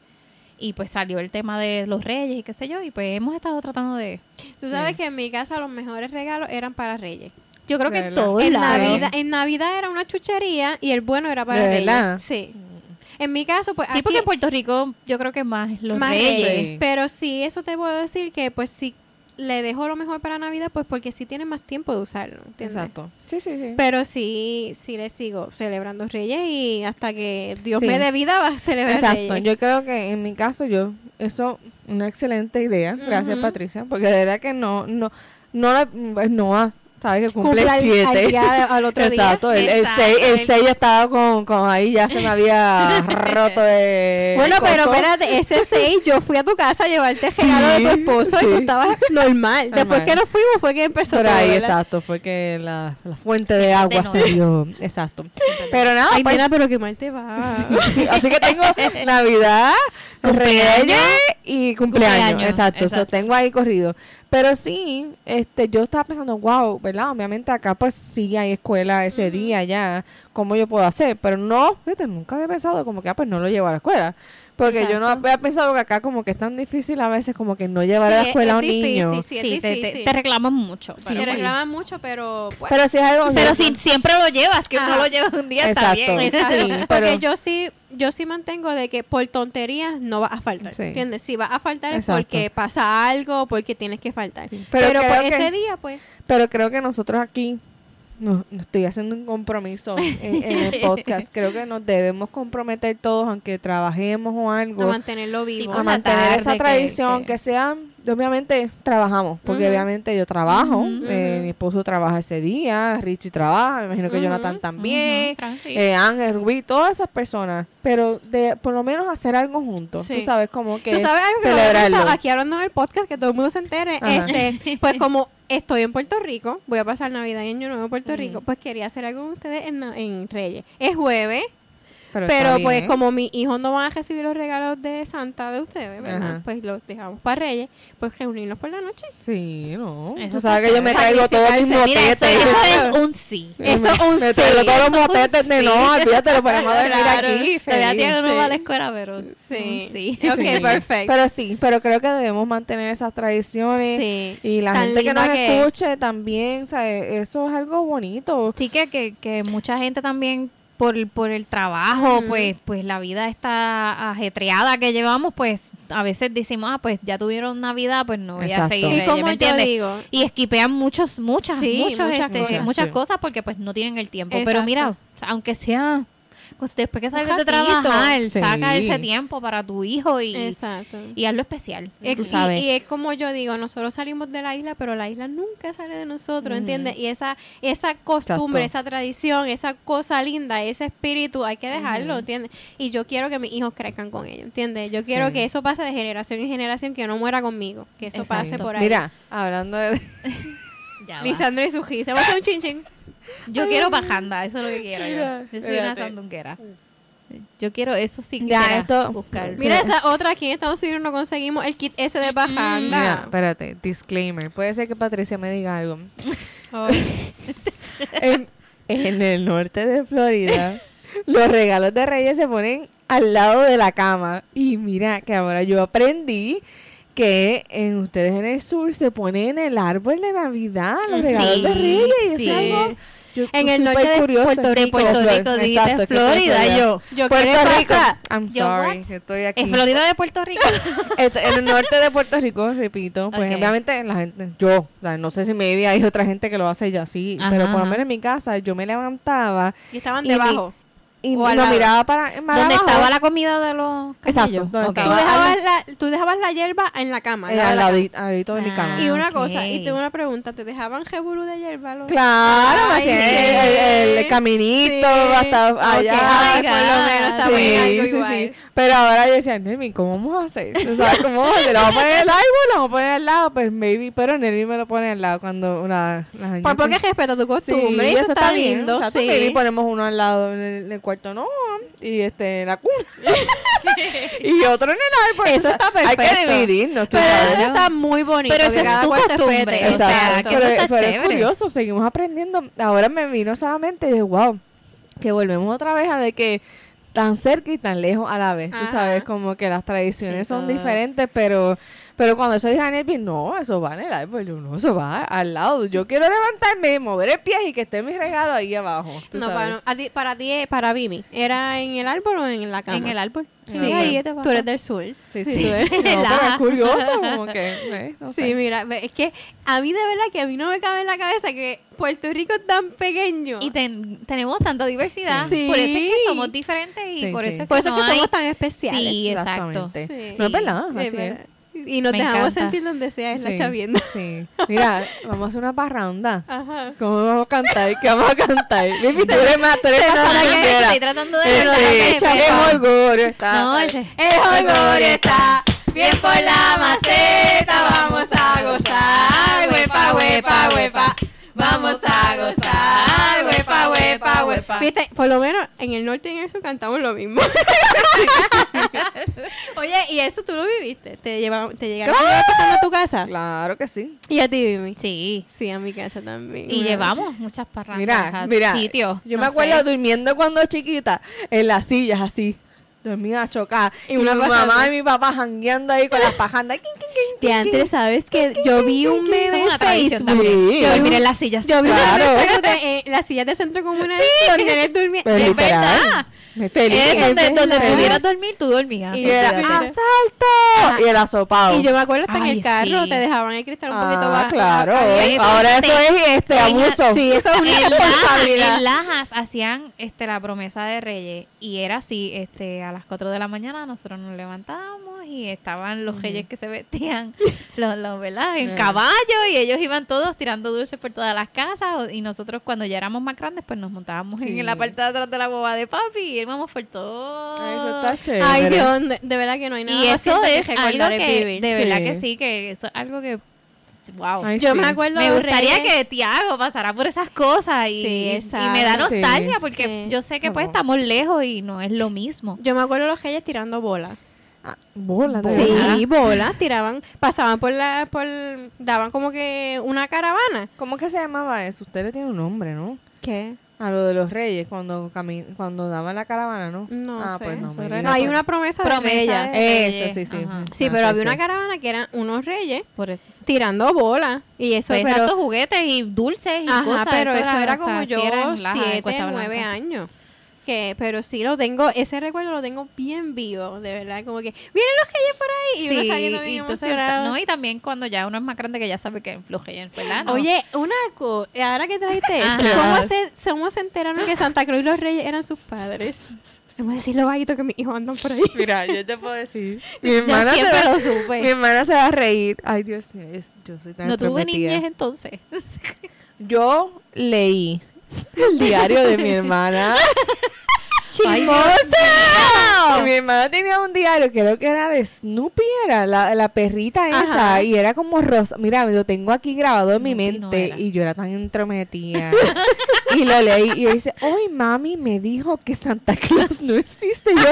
y pues salió el tema de los reyes y qué sé yo, y pues hemos estado tratando de... Tú sabes que en mi casa los mejores regalos eran para Reyes. Yo creo De que verdad. todo En lado. Navidad, en Navidad era una chuchería y el bueno era para ¿De Reyes. verdad? Sí. En mi caso, pues Sí, aquí porque en Puerto Rico yo creo que más los más reyes. Reyes. Sí. Pero sí, eso te puedo decir que pues sí le dejo lo mejor para Navidad, pues porque sí tiene más tiempo de usarlo. ¿entiendes? Exacto. Sí, sí, sí. Pero sí, sí le sigo celebrando Reyes y hasta que Dios Sí. me dé vida va a celebrar Exacto. Reyes. Yo creo que en mi caso yo eso una excelente idea. Gracias. Patricia, porque de verdad que no no no la pues Noah sabes que cumple Cumple siete. al día- al otro día. Exacto. El, el Exacto. seis, el El- seis ya estaba con, con ahí ya se me había roto de Bueno, pero espérate, ese 6, yo fui a tu casa a llevarte regalo de tu esposo y tú estabas normal. Después Normal. que nos fuimos fue que empezó Por ahí, ¿verdad? exacto, fue que la, la fuente de agua se dio. Exacto. Pero nada, Ay, pues, nena, pero qué mal te va. Así que tengo Navidad, Cumpleaños. Reyes y cumpleaños. Cumpleaños, Exacto, exacto. tengo ahí corrido. Pero sí, este, yo estaba pensando, wow, ¿verdad? Obviamente acá pues sí hay escuela ese día ya, ¿cómo yo puedo hacer? Pero no, fíjate, nunca había pensado como que, ah, pues no lo llevo a la escuela. Porque yo no había pensado que acá como que es tan difícil a veces como que no llevar a la escuela a un difícil, niño. Sí, es Sí, te, te- reclaman mucho. Sí, pero te pues- reclaman mucho, pero... pues, Pero si es algo... Pero si siempre lo llevas, que Ajá. uno lo lleva un día, está Exacto. bien. Exacto. Sí, Porque yo sí, yo sí mantengo de que por tonterías no vas a faltar. Sí. ¿Entiendes? Si vas a faltar es porque pasa algo, porque tienes que faltar. Pero Pero, creo pues que- ese día, pues. Pero creo que nosotros aquí nos, nos estoy haciendo un compromiso en, en el podcast. Creo que nos debemos comprometer todos, aunque trabajemos o algo, A mantenerlo vivo. a mantener esa tarde, que- tradición, que, que- sea, obviamente trabajamos, porque obviamente yo trabajo, eh, mi esposo trabaja ese día, Richie trabaja, me imagino que Jonathan también, eh, Ángel, Rubí, todas esas personas, pero de por lo menos hacer algo juntos, Sí. tú sabes, como que Tú sabes algo que celebrarlo. aquí hablando del podcast, que todo el mundo se entere. Ajá. Este, pues como estoy en Puerto Rico, voy a pasar Navidad y Año Nuevo en Puerto. Rico, pues quería hacer algo con ustedes en, en Reyes. Es jueves, Pero, pues bien. como mis hijos no van a recibir los regalos de Santa de ustedes, ¿verdad? Ajá. Pues los dejamos para Reyes, pues reunirnos por la noche. Sí, no. Eso está sabes que yo me traigo todos mis eso, motetes. eso es un sí. Eso Me- es un me sí, traigo todos los eso es un motetes de sí. no, olvídate, lo ponemos a dormir Claro. aquí. Todavía tiene uno va a la escuela, pero Sí. sí. Ok, Sí. perfecto. Pero sí, pero creo que debemos mantener esas tradiciones. Sí. Y la Tan gente que nos que- escuche también, ¿sabes? eso es algo bonito. Sí, que, que, que mucha gente también por, por el trabajo, pues, pues la vida está ajetreada que llevamos, pues a veces decimos, ah, pues ya tuvieron Navidad, pues no voy a seguir. Y Reyes", como ¿me yo entiendes? digo, Y esquipean muchos, muchas, Sí, muchos, muchas este, cosas. muchas Sí. cosas porque pues no tienen el tiempo. Exacto. Pero mira, aunque sea, después que salgas de trabajar, Sí. saca ese tiempo para tu hijo y, exacto. y hazlo especial. Es- tú y- sabes. Y, es como yo digo, nosotros salimos de la isla, pero la isla nunca sale de nosotros, ¿entiendes? Y esa esa costumbre, Exacto. esa tradición, esa cosa linda, ese espíritu, hay que dejarlo, ¿entiendes? Y yo quiero que mis hijos crezcan con ello, ¿entiendes? Yo quiero Sí. que eso pase de generación en generación, que no muera conmigo, que eso pase por ahí. Mira, hablando de... Lisandro y su G, se va a hacer un chin chin. Yo quiero bajanda, eso es lo que quiero. Mira, yo. Yo soy una sandunguera. Yo quiero eso sí Ya, esto- buscar. Mira esa otra, aquí en Estados Unidos no conseguimos el kit ese de Mira, bajanda. espérate, disclaimer. Puede ser que Patricia me diga algo. Oh. en, en el norte de Florida, los regalos de Reyes se ponen al lado de la cama. Y mira que ahora yo aprendí que en ustedes en el sur se pone en el árbol de Navidad los regalos de Sí, Reyes. Y eso sí. es algo yo- En el norte de. Puerto De Rico. Puerto Flor- Rico, dijiste Florida, Florida. yo. Yo, ¿qué Puerto Rico. I'm Yo, sorry, estoy aquí. ¿En Florida de Puerto Rico? Esto- en el norte de Puerto Rico, repito, pues obviamente la gente, yo, no sé si maybe hay otra gente que lo hace ya así, pero por lo menos en mi casa yo me levantaba Y estaban Y debajo. Y O lo miraba para más ¿Dónde abajo, estaba la comida de los Exacto, donde. Tú dejabas, la, tú dejabas la hierba en la cama. eh, ¿verdad? al ladito, de mi cama. Ah. Y una cosa, y tengo una pregunta, ¿te dejaban jeburu de hierba? los- Claro, me Ay, hacían sí. el, el- el caminito Sí. hasta allá. Ok, ay, por lo menos Sí, en algo sí, igual. Sí. Pero ahora yo decía, Nelvin, ¿cómo vamos a hacer? ¿Tú sabes cómo vamos a hacer? ¿Lo vamos a poner en el árbol? ¿Lo vamos a poner al lado? Pues maybe, pero Nelvin me lo pone al lado cuando una, las Por añitas- porque respeta tu Sí, costumbre. y eso, está lindo. Exacto, sí. maybe ponemos uno al lado en el, en el cuarto, no, y este en la cuna. y otro en el árbol. Eso O sea, está Hay que perfecto. dividirnos, tú Pero sabes. eso está muy bonito. Pero esa es tu costumbre, respete. o sea, Exacto, que pero, eso está pero es curioso, seguimos aprendiendo. Ahora me vino solamente de wow, que volvemos otra vez a de que tan cerca y tan lejos a la vez, tú Ajá. sabes, como que las tradiciones Sí, son diferentes, pero pero cuando eso dije a Nelvin, no, eso va en el árbol, yo no, eso va al lado. Yo quiero levantarme, mover el pie y que esté mi regalo ahí abajo. tú No, sabes. para, a ti- para ti, para Vimi, ¿era en el árbol o en la cama? En el árbol. Sí, ahí te tú eres del sur. Sí, Sí, sí. tú eres- No, pero es curioso, como que, eh, no Sí, sé. mira, es que a mí de verdad que a mí no me cabe en la cabeza que Puerto Rico es tan pequeño. Y ten- tenemos tanta diversidad. Sí. Por eso es que somos diferentes y Sí, por sí. eso es que Por eso no es que hay- somos tan especiales. Sí, exacto. Exactamente. Sí. No es verdad, Es así es. Verdad. Y nos Me dejamos encanta. sentir donde sea, es la Sí, chavienda. Sí. Mira, vamos a hacer una parranda. Ajá. ¿Cómo vamos a cantar? ¿Qué vamos a cantar? Baby, tú eres más, tú eres más sanguinera. Estoy tratando de Este, que- el está. No, ese- El jolgorio está bien por la maceta, vamos a gozar. Huepa, huepa, huepa. Vamos a gozar, huepa, huepa, huepa. Viste, por lo menos en el norte y en el sur cantamos lo mismo. Oye, ¿y eso tú lo viviste? ¿Te, llevaron, te llegaron a pasando a tu casa? Claro que sí. ¿Y a ti, Mimi? Sí. Sí, a mi casa también. Y llevamos muchas parrandas Mira, a mira. sitios. Yo no me acuerdo sé. durmiendo cuando chiquita en las sillas así. Dormía chocada. Y Y, una mi mamá y mi papá jangueando ahí con las pajandas. De antes, ¿sabes que Yo vi un meme en Facebook. también. Sí. Yo vi en las sillas. Yo vi Claro. de eh, las sillas de centro comunal donde eres durmiendo. Literal. verdad. Me feliz. Es donde, donde pudieras dormir, tú dormías. Y era asalto. Y el asopado. Y yo me acuerdo hasta en el carro sí. te dejaban el cristal un poquito ah, bajo. claro. Ahora eso sí. es este abuso. Sí, eso es una en Lajas, responsabilidad. en Lajas hacían este la promesa de Reyes y era así, este a las 4 de la mañana nosotros nos levantábamos y estaban los reyes que se vestían los, los ¿verdad? en caballo y ellos iban todos tirando dulces por todas las casas y nosotros cuando ya éramos más grandes pues nos montábamos Sí. en la parte de atrás de la boba de papi y íbamos por todo. Eso está chévere. Ay, Dios, de, de verdad que no hay nada y eso cierto que es algo recordar es que vivir. de verdad Sí. que sí, que eso es algo que wow. Ay, Yo sí. me acuerdo Me gustaría que Tiago pasara por esas cosas y, Sí, y me da nostalgia Sí. porque Sí. yo sé que pues estamos lejos y no es lo mismo. Yo me acuerdo de los reyes tirando bolas. Ah, bola, de Sí, bolas, tiraban, pasaban por la, por, daban como que una caravana. ¿Cómo que se llamaba eso? Usted le tiene un nombre, ¿no? ¿Qué? A lo de los reyes, cuando cami cuando daban la caravana, ¿no? No ah, sé. pues no. Me No, hay una promesa, de Promesa de- Eso, sí, sí. ajá. Sí, Ah, pero había sí. una caravana que eran unos reyes Por eso. tirando bolas. Y eso, Pues pero... juguetes y dulces y Ajá, cosas. pero eso era, sea, como yo, era siete, nueve años. Que, pero sí lo tengo, ese recuerdo lo tengo bien vivo, de verdad, como que, vienen los reyes por ahí, y uno Sí, saliendo y bien entonces, emocionado. no, y también cuando ya uno es más grande que ya sabe que los reyes, ¿verdad? No. Oye, una cosa, ahora que trajiste eso, Ajá. ¿cómo se, ¿cómo se enteraron que Santa Cruz y los reyes eran sus padres? Vamos a decirlo bajito que mis hijos andan por ahí. Mira, yo te puedo decir. Mi yo hermana, se siempre va, lo supe. mi hermana se va a reír. Ay, Dios mío, yo soy tan no tuve niñez entonces. Yo leí el diario de mi hermana. ¡Chismosa! Mi hermana tenía un diario, creo que era de Snoopy, era la, la perrita esa, y era como rosa. Mira, lo tengo aquí grabado en mi no mente, y yo era tan entrometida. y lo leí, y dice, hoy mami me dijo que Santa Claus no existe. Y yo,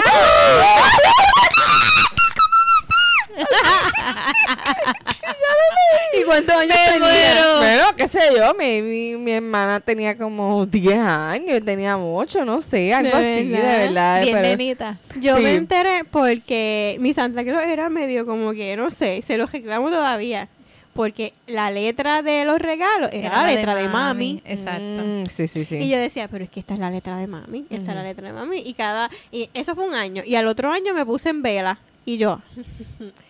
¿Y cuántos años tenía? bueno, qué sé yo, mi, mi, mi hermana tenía como 10 años, tenía 8, no sé, algo ¿De así, de verdad? verdad. Bien pero-. Yo Sí. me enteré porque mi Santa Claus era medio como que, no sé, se lo reclamo todavía. Porque la letra de los regalos era, la letra de, mami. Exacto. Mm, sí, sí, sí. Y yo decía, pero es que esta es la letra de mami, esta es la letra de mami. Y cada, y eso fue un año. Y al otro año me puse en vela. Y yo,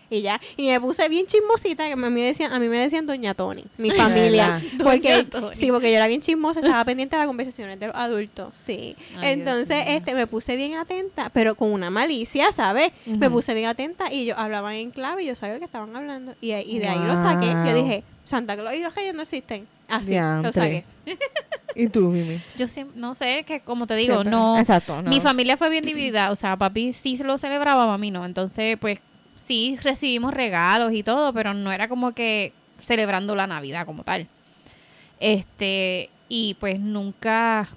y ya, y me puse bien chismosita, que a mí me decían, a mí me decían Doña Tony, mi familia. Porque, Tony. sí, porque yo era bien chismosa, estaba pendiente de las conversaciones de los adultos, sí. Ay, Entonces, este, me puse bien atenta, pero con una malicia, ¿sabes? Me puse bien atenta y ellos hablaban en clave y yo sabía lo que estaban hablando. Y, y de ahí lo saqué. Yo dije, Santa Claus y los reyes no existen. Así, lo saqué. ¿Y tú, Mimi? Yo siempre, no sé, que como te digo, Siempre. no. Exacto, no. Mi familia fue bien dividida, o sea, papi sí se lo celebraba, mami no. Entonces, pues sí recibimos regalos y todo, pero no era como que celebrando la Navidad como tal. Este, y pues nunca,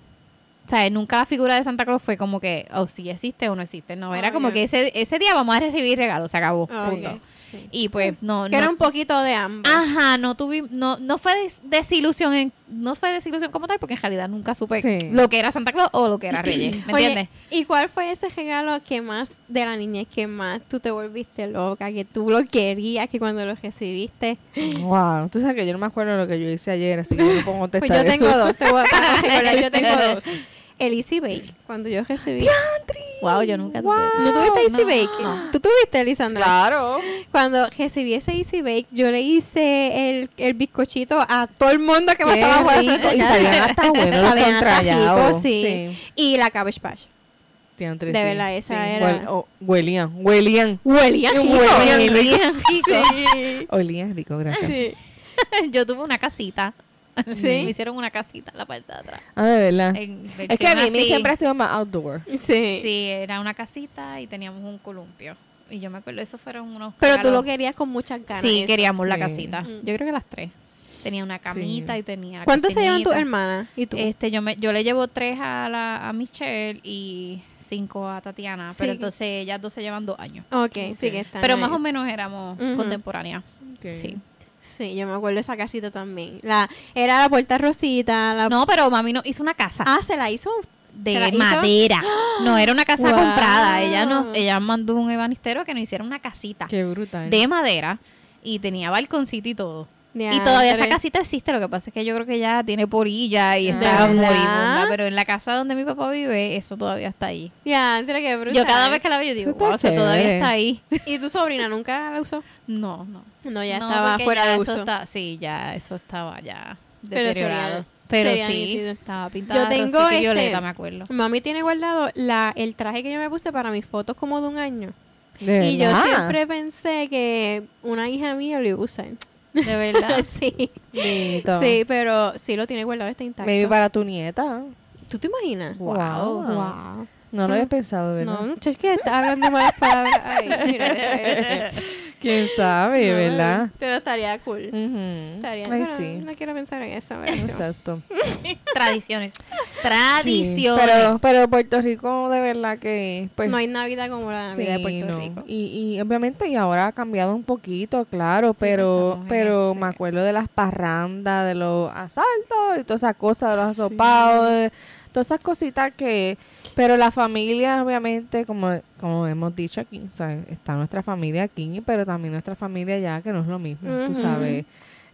o sea, nunca la figura de Santa Claus fue como que, oh, sí existe o no existe. No, era Ah, como que ese, ese día vamos a recibir regalos, se acabó, punto. ok. Sí. Y pues no, Que no- era un poquito de ambos. Ajá, no tuvimos, no, no fue des- desilusión en, no fue desilusión como tal, porque en realidad nunca supe Sí. lo que era Santa Claus o lo que era Reyes, ¿me Oye, entiendes? ¿y cuál fue ese regalo que más de la niñez que más tú te volviste loca, que tú lo querías, que cuando lo recibiste? Wow, tú sabes que yo no me acuerdo de lo que yo hice ayer, así que yo no puedo contestar Pues yo tengo eso. dos, te voy a recordar, yo tengo dos. El Easy Bake, cuando yo recibí. Wow, yo nunca tuve. ¿No tuviste Easy No. Bake? ¿Tú tuviste, Lisandra? Claro. Cuando recibí ese Easy Bake, yo le hice el, el bizcochito a todo el mundo que me estaba jugando. y sabían hasta buenos los hasta contrallados. ricos, sí. Y la Cabbage Patch. Diantre, De sí. verdad, esa Sí, era- huel- oh, huelían, huelían. Huelía rico. Huelían rico. Sí. Olían rico, gracias. Sí. Yo tuve una casita. Sí. Me hicieron una casita en la parte de atrás. Ah, de verdad. Es que a mí versión así. siempre ha sido más outdoor. Sí. Sí, era una casita y teníamos un columpio. Y yo me acuerdo, esos fueron unos Pero tú regalos- lo querías con muchas ganas. Sí, eso. queríamos la casita. Mm. Yo creo que las tres. Tenía una camita Sí. y tenía. ¿Cuántos se llevan tus hermanas y tú? Este, yo me, yo le llevo tres a la a Michelle y cinco a Tatiana, pero entonces ellas dos se llevan dos años. ok, sí que están Pero ahí. más o menos éramos contemporáneas. Sí. Sí, yo me acuerdo de esa casita también. La, era la puerta rosita. La, No, pero mami no hizo una casa Ah, se la hizo. ¿Se la de hizo? madera. No era una casa Wow. comprada. Ella nos, ella mandó un ebanistero que nos hiciera una casita Qué brutal. de madera y tenía balconcito y todo. Y todavía esa casita existe, lo que pasa es que yo creo que ya tiene porilla y Ah. está moribunda, pero en la casa donde mi papá vive, eso todavía está ahí. Diantre, qué brutal. Yo cada vez que la veo, yo digo, Está wow, eso todavía está ahí. ¿Y tu sobrina nunca la usó? No, no. No, ya No, estaba fuera ya de eso uso. está- sí, ya eso estaba ya Pero sería- deteriorado. Pero, sería sí, nítido. estaba pintada Yo tengo este- violeta, me acuerdo. Mami tiene guardado la, el traje que yo me puse para mis fotos como de un año. ¿De Y yo siempre pensé que una hija mía lo iba a usar. De verdad. sí. Sí, pero sí lo tiene guardado, está intacto. Maybe para tu nieta. ¿Tú te imaginas? Wow. Wow. No lo había pensado, ¿verdad? No, no, es que está hablando malas palabras. Ay, mira. ¿Quién sabe, No, verdad? Pero estaría cool. Ujú. Estaría, Ay, pero sí. no quiero pensar en eso. ¿verdad? Exacto. Tradiciones. Sí, Tradiciones. pero, pero Puerto Rico, de verdad que... Pues, no hay Navidad como la Navidad de sí, Puerto no. Rico. Y, y obviamente y ahora ha cambiado un poquito, claro, pero pero me acuerdo de las parrandas, de los asaltos y todas esas cosas, de los asopados, de- todas esas cositas que... Pero la familia, obviamente, como, como hemos dicho aquí, o sea, está nuestra familia aquí, pero también nuestra familia allá, que no es lo mismo, Ujú. tú sabes.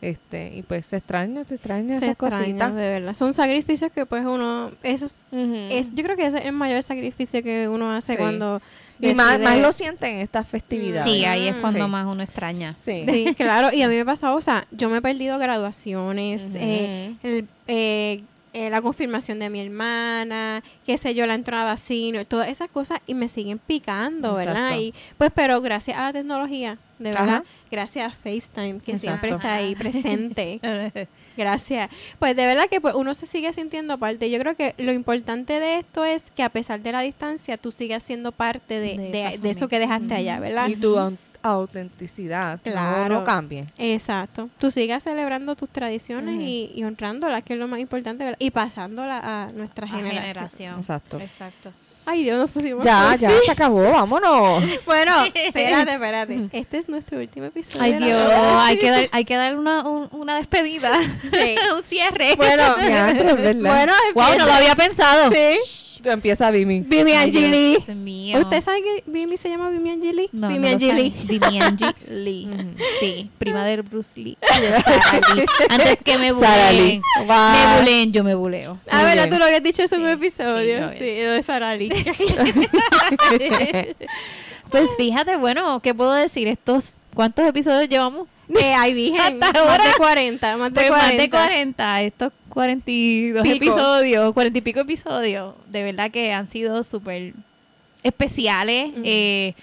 Este, y pues se extraña, se extraña Se esas extraña, cositas. de verdad. Son sacrificios que pues uno... Esos, Ujú. es, yo creo que ese es el mayor sacrificio que uno hace Sí. cuando... y más, más lo sienten en estas festividades. Sí, ahí es cuando Sí. más uno extraña. Sí. Sí, claro. Y a mí me ha pasado, o sea, yo me he perdido graduaciones, eh, el- eh, eh, la confirmación de mi hermana, qué sé yo, la entrada a cine, todas esas cosas y me siguen picando, ¿verdad? Y pues, pero gracias a la tecnología, de verdad, Ajá. gracias a FaceTime, que Exacto. siempre está ahí presente. Gracias. Pues de verdad que pues, uno se sigue sintiendo parte. Yo creo que lo importante de esto es que a pesar de la distancia, tú sigas siendo parte de, De de- esa de eso que dejaste allá, ¿verdad? Y au- autenticidad no- Claro. no, cambie. Exacto. Tú sigas celebrando tus tradiciones y, y honrándolas, que es lo más importante, ¿verdad? y pasándolas a nuestra A generación. generación. Exacto. Exacto. Ay, Dios, nos pusimos Ya, así. ya, se acabó, vámonos. Bueno, espérate, espérate. Este es nuestro último episodio. Ay, Dios, hay que dar, hay que dar una, un- una despedida. Sí. un cierre. Bueno, es verdad. bueno, wow, no lo había pensado. Sí. Tú empieza Vimi. Vimi Ay, Angeli. Dios mío. ¿Usted sabe que Vimi se llama Vimi Angeli? No, Vimi no Angeli. Vimi. Ujú. Sí, prima de Bruce Lee. de. Antes que me buleen. Me buleen, yo me buleo. Ah, Muy ¿verdad? bien. Tú lo habías dicho en un Sí, sí, episodio. Sí, había de Sara Lee. Pues fíjate, bueno, ¿qué puedo decir? Estos, ¿cuántos episodios llevamos? Eh, ahí dije, Hasta más ahora. de 40, más de Pues 40. más de 40, estos 42 Pico. episodios, 40 y pico episodios, de verdad que han sido súper especiales. Eh,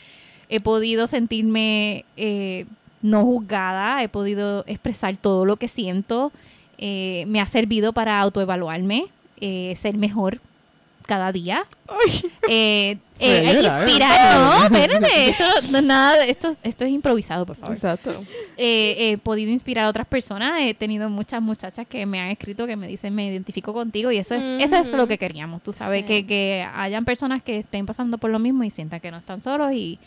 he podido sentirme eh, no juzgada, he podido expresar todo lo que siento. Eh, me ha servido para autoevaluarme, eh, ser mejor cada día. Eh, eh, a llorar. inspirar, no, espérate, esto, no es nada, de- esto, esto es improvisado, por favor Exacto. eh, he podido inspirar a otras personas. He tenido muchas muchachas que me han escrito que me dicen me identifico contigo y eso es eso es lo que queríamos. Tú sabes Sí. que, que hayan personas que estén pasando por lo mismo y sientan que no están solos y,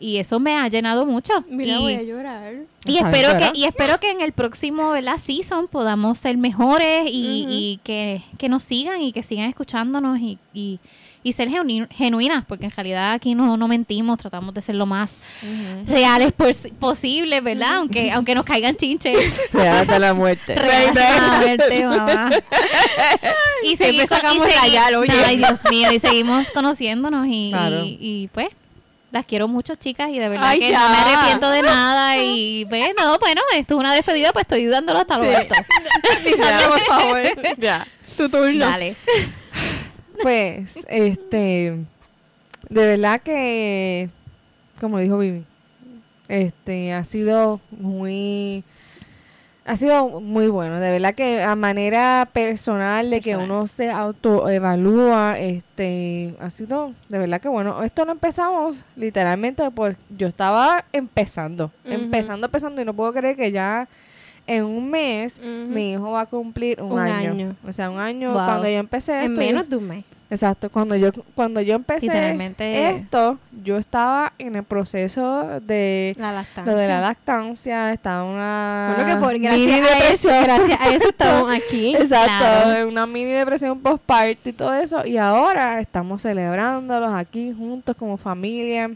y eso me ha llenado mucho. Mira, y, voy a llorar. y espero que y espero que en el próximo ¿verdad? season podamos ser mejores y, que, que nos sigan y que sigan escuchándonos y, y, y ser genu- genuinas porque en realidad aquí no, no mentimos tratamos de ser lo más reales pos- posible verdad aunque aunque nos caigan chinches Real hasta la muerte. reales hasta la muerte, mamá. y Siempre seguimos sacamos y oye. ay Dios mío y seguimos conociéndonos y, Claro. y, y, pues las quiero mucho chicas y de verdad Ay, que ya. no me arrepiento de nada y bueno bueno esto es una despedida pues estoy dándolo hasta lo Sí. alto por favor. Ya. Tu turno. dale Pues, este, de verdad que, como dijo Vivi, este, ha sido muy, ha sido muy bueno. De verdad que a manera personal de que uno se autoevalúa, este, ha sido, de verdad que bueno. Esto lo empezamos literalmente por, yo estaba empezando, empezando, empezando y no puedo creer que ya en un mes mi hijo va a cumplir un, Un año. año. O sea, un año Wow. cuando yo empecé En esto, menos de un mes. Exacto, cuando yo cuando yo empecé esto, yo estaba en el proceso de La lactancia. lo de la lactancia, estaba una Bueno, que por mini gracias a eso, gracias a eso estamos aquí. Exacto, Claro. una mini depresión postparto y todo eso. Y ahora estamos celebrándolos aquí juntos como familia.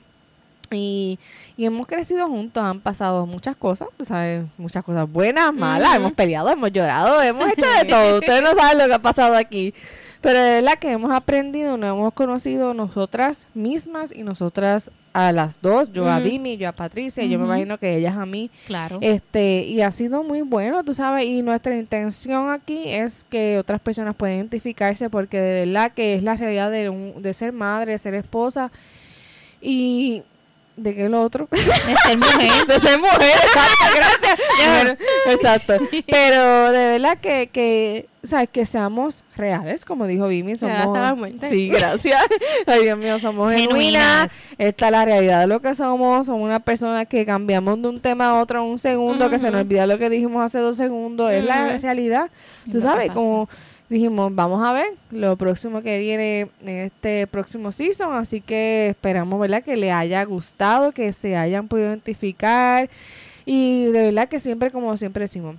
Y, y hemos crecido juntos, han pasado muchas cosas, tú sabes, muchas cosas buenas, malas, hemos peleado, hemos llorado, hemos hecho de todo. Ustedes no saben lo que ha pasado aquí. Pero de verdad que hemos aprendido, nos hemos conocido nosotras mismas y nosotras a las dos, yo a. Vimi, yo a Patricia, yo me imagino que ellas a mí. Claro. Este, y ha sido muy bueno, tú sabes, y nuestra intención aquí es que otras personas puedan identificarse porque de verdad que es la realidad de, un- de ser madre, de ser esposa y de que lo otro, de ser mujer. de ser mujer, exacto, gracias. Bueno, exacto. Pero de verdad que, que, o sea, que seamos reales, como dijo Vimi, somos... hasta la muerte. Sí, gracias. Ay, Dios mío, somos genuinas. Genuinas. Esta es la realidad de lo que somos. Somos una persona que cambiamos de un tema a otro en un segundo, que se nos olvida lo que dijimos hace dos segundos. Es la realidad. Tú sabes, pasa. Dijimos, vamos a ver lo próximo que viene en este próximo season. Así que esperamos, ¿verdad? Que le haya gustado, que se hayan podido identificar. Y de verdad que siempre, como siempre decimos,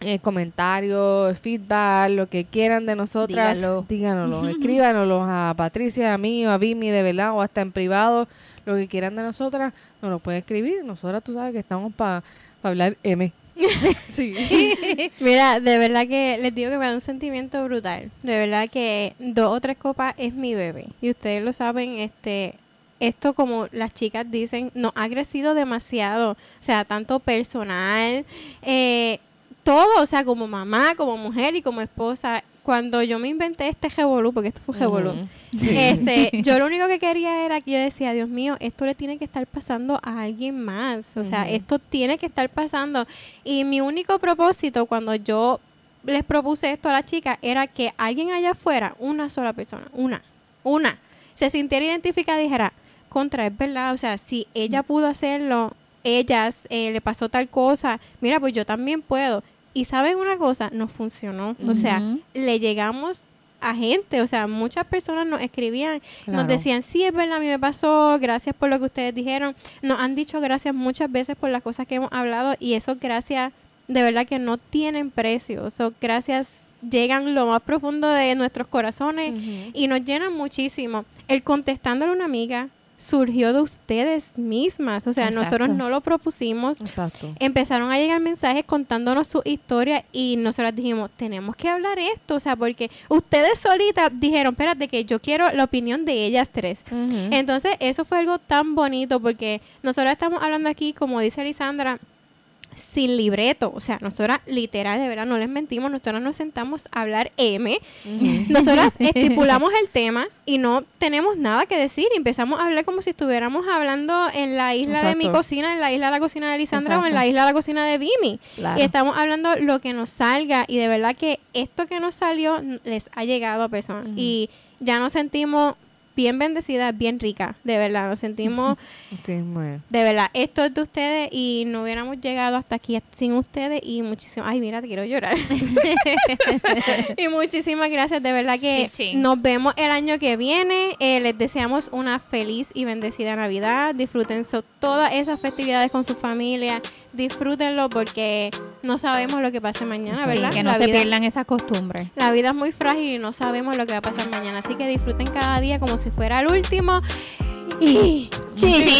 eh, comentarios, feedback, lo que quieran de nosotras, díganoslo, escríbanoslo a Patricia, a mí, o a Vimi, de verdad, o hasta en privado, lo que quieran de nosotras, nos lo pueden escribir. Nosotras, tú sabes que estamos para hablar M. sí. Mira, de verdad que les digo que me da un sentimiento brutal. De verdad que dos o tres copas es mi bebé. Y ustedes lo saben, este, esto como las chicas dicen, nos ha crecido demasiado. O sea, tanto personal, eh, todo, o sea, como mamá, como mujer y como esposa. Cuando yo me inventé este revolú, porque esto fue revolú, este, yo lo único que quería era que yo decía, Dios mío, esto le tiene que estar pasando a alguien más. O sea, esto tiene que estar pasando. Y mi único propósito cuando yo les propuse esto a la chica era que alguien allá afuera, una sola persona, una, una, se sintiera identificada y dijera, contra, es verdad, o sea, si ella pudo hacerlo, ellas eh, le pasó tal cosa, mira, pues yo también puedo. Y saben una cosa, nos funcionó. O sea, le llegamos a gente, o sea, muchas personas nos escribían, nos decían, sí, es verdad, a mí me pasó, gracias por lo que ustedes dijeron, nos han dicho gracias muchas veces por las cosas que hemos hablado y eso gracias, de verdad que no tienen precio, eso gracias llegan lo más profundo de nuestros corazones y nos llenan muchísimo. El contestándole a una amiga surgió de ustedes mismas, o sea, Exacto. nosotros no lo propusimos, Exacto. empezaron a llegar mensajes contándonos su historia y nosotros dijimos, tenemos que hablar esto, o sea, porque ustedes solitas dijeron, espérate que yo quiero la opinión de ellas tres. Entonces, eso fue algo tan bonito porque nosotros estamos hablando aquí, como dice Lisandra, sin libreto, o sea, nosotras literal, de verdad, no les mentimos, nosotras nos sentamos a hablar M, nosotras estipulamos el tema y no tenemos nada que decir. Y empezamos a hablar como si estuviéramos hablando en la isla de mi cocina, en la isla de la cocina de Lisandra o en la isla de la cocina de Vimi. Claro. Y estamos hablando lo que nos salga. Y de verdad que esto que nos salió les ha llegado a personas. Y ya nos sentimos bien bendecidas, bien ricas. De verdad, nos sentimos Sí, muy de verdad, esto es de ustedes y no hubiéramos llegado hasta aquí sin ustedes y muchísimas, ay mira, te quiero llorar. y muchísimas gracias, de verdad que nos vemos el año que viene. Eh, les deseamos una feliz y bendecida Navidad. Disfruten so- todas esas festividades con su familia. Disfrútenlo porque no sabemos lo que pase mañana, Sí, ¿verdad? que no La se vida- pierdan esas costumbres. la vida es muy frágil y no sabemos lo que va a pasar mañana. Así que disfruten cada día como si fuera el último. Y ¡Chichi!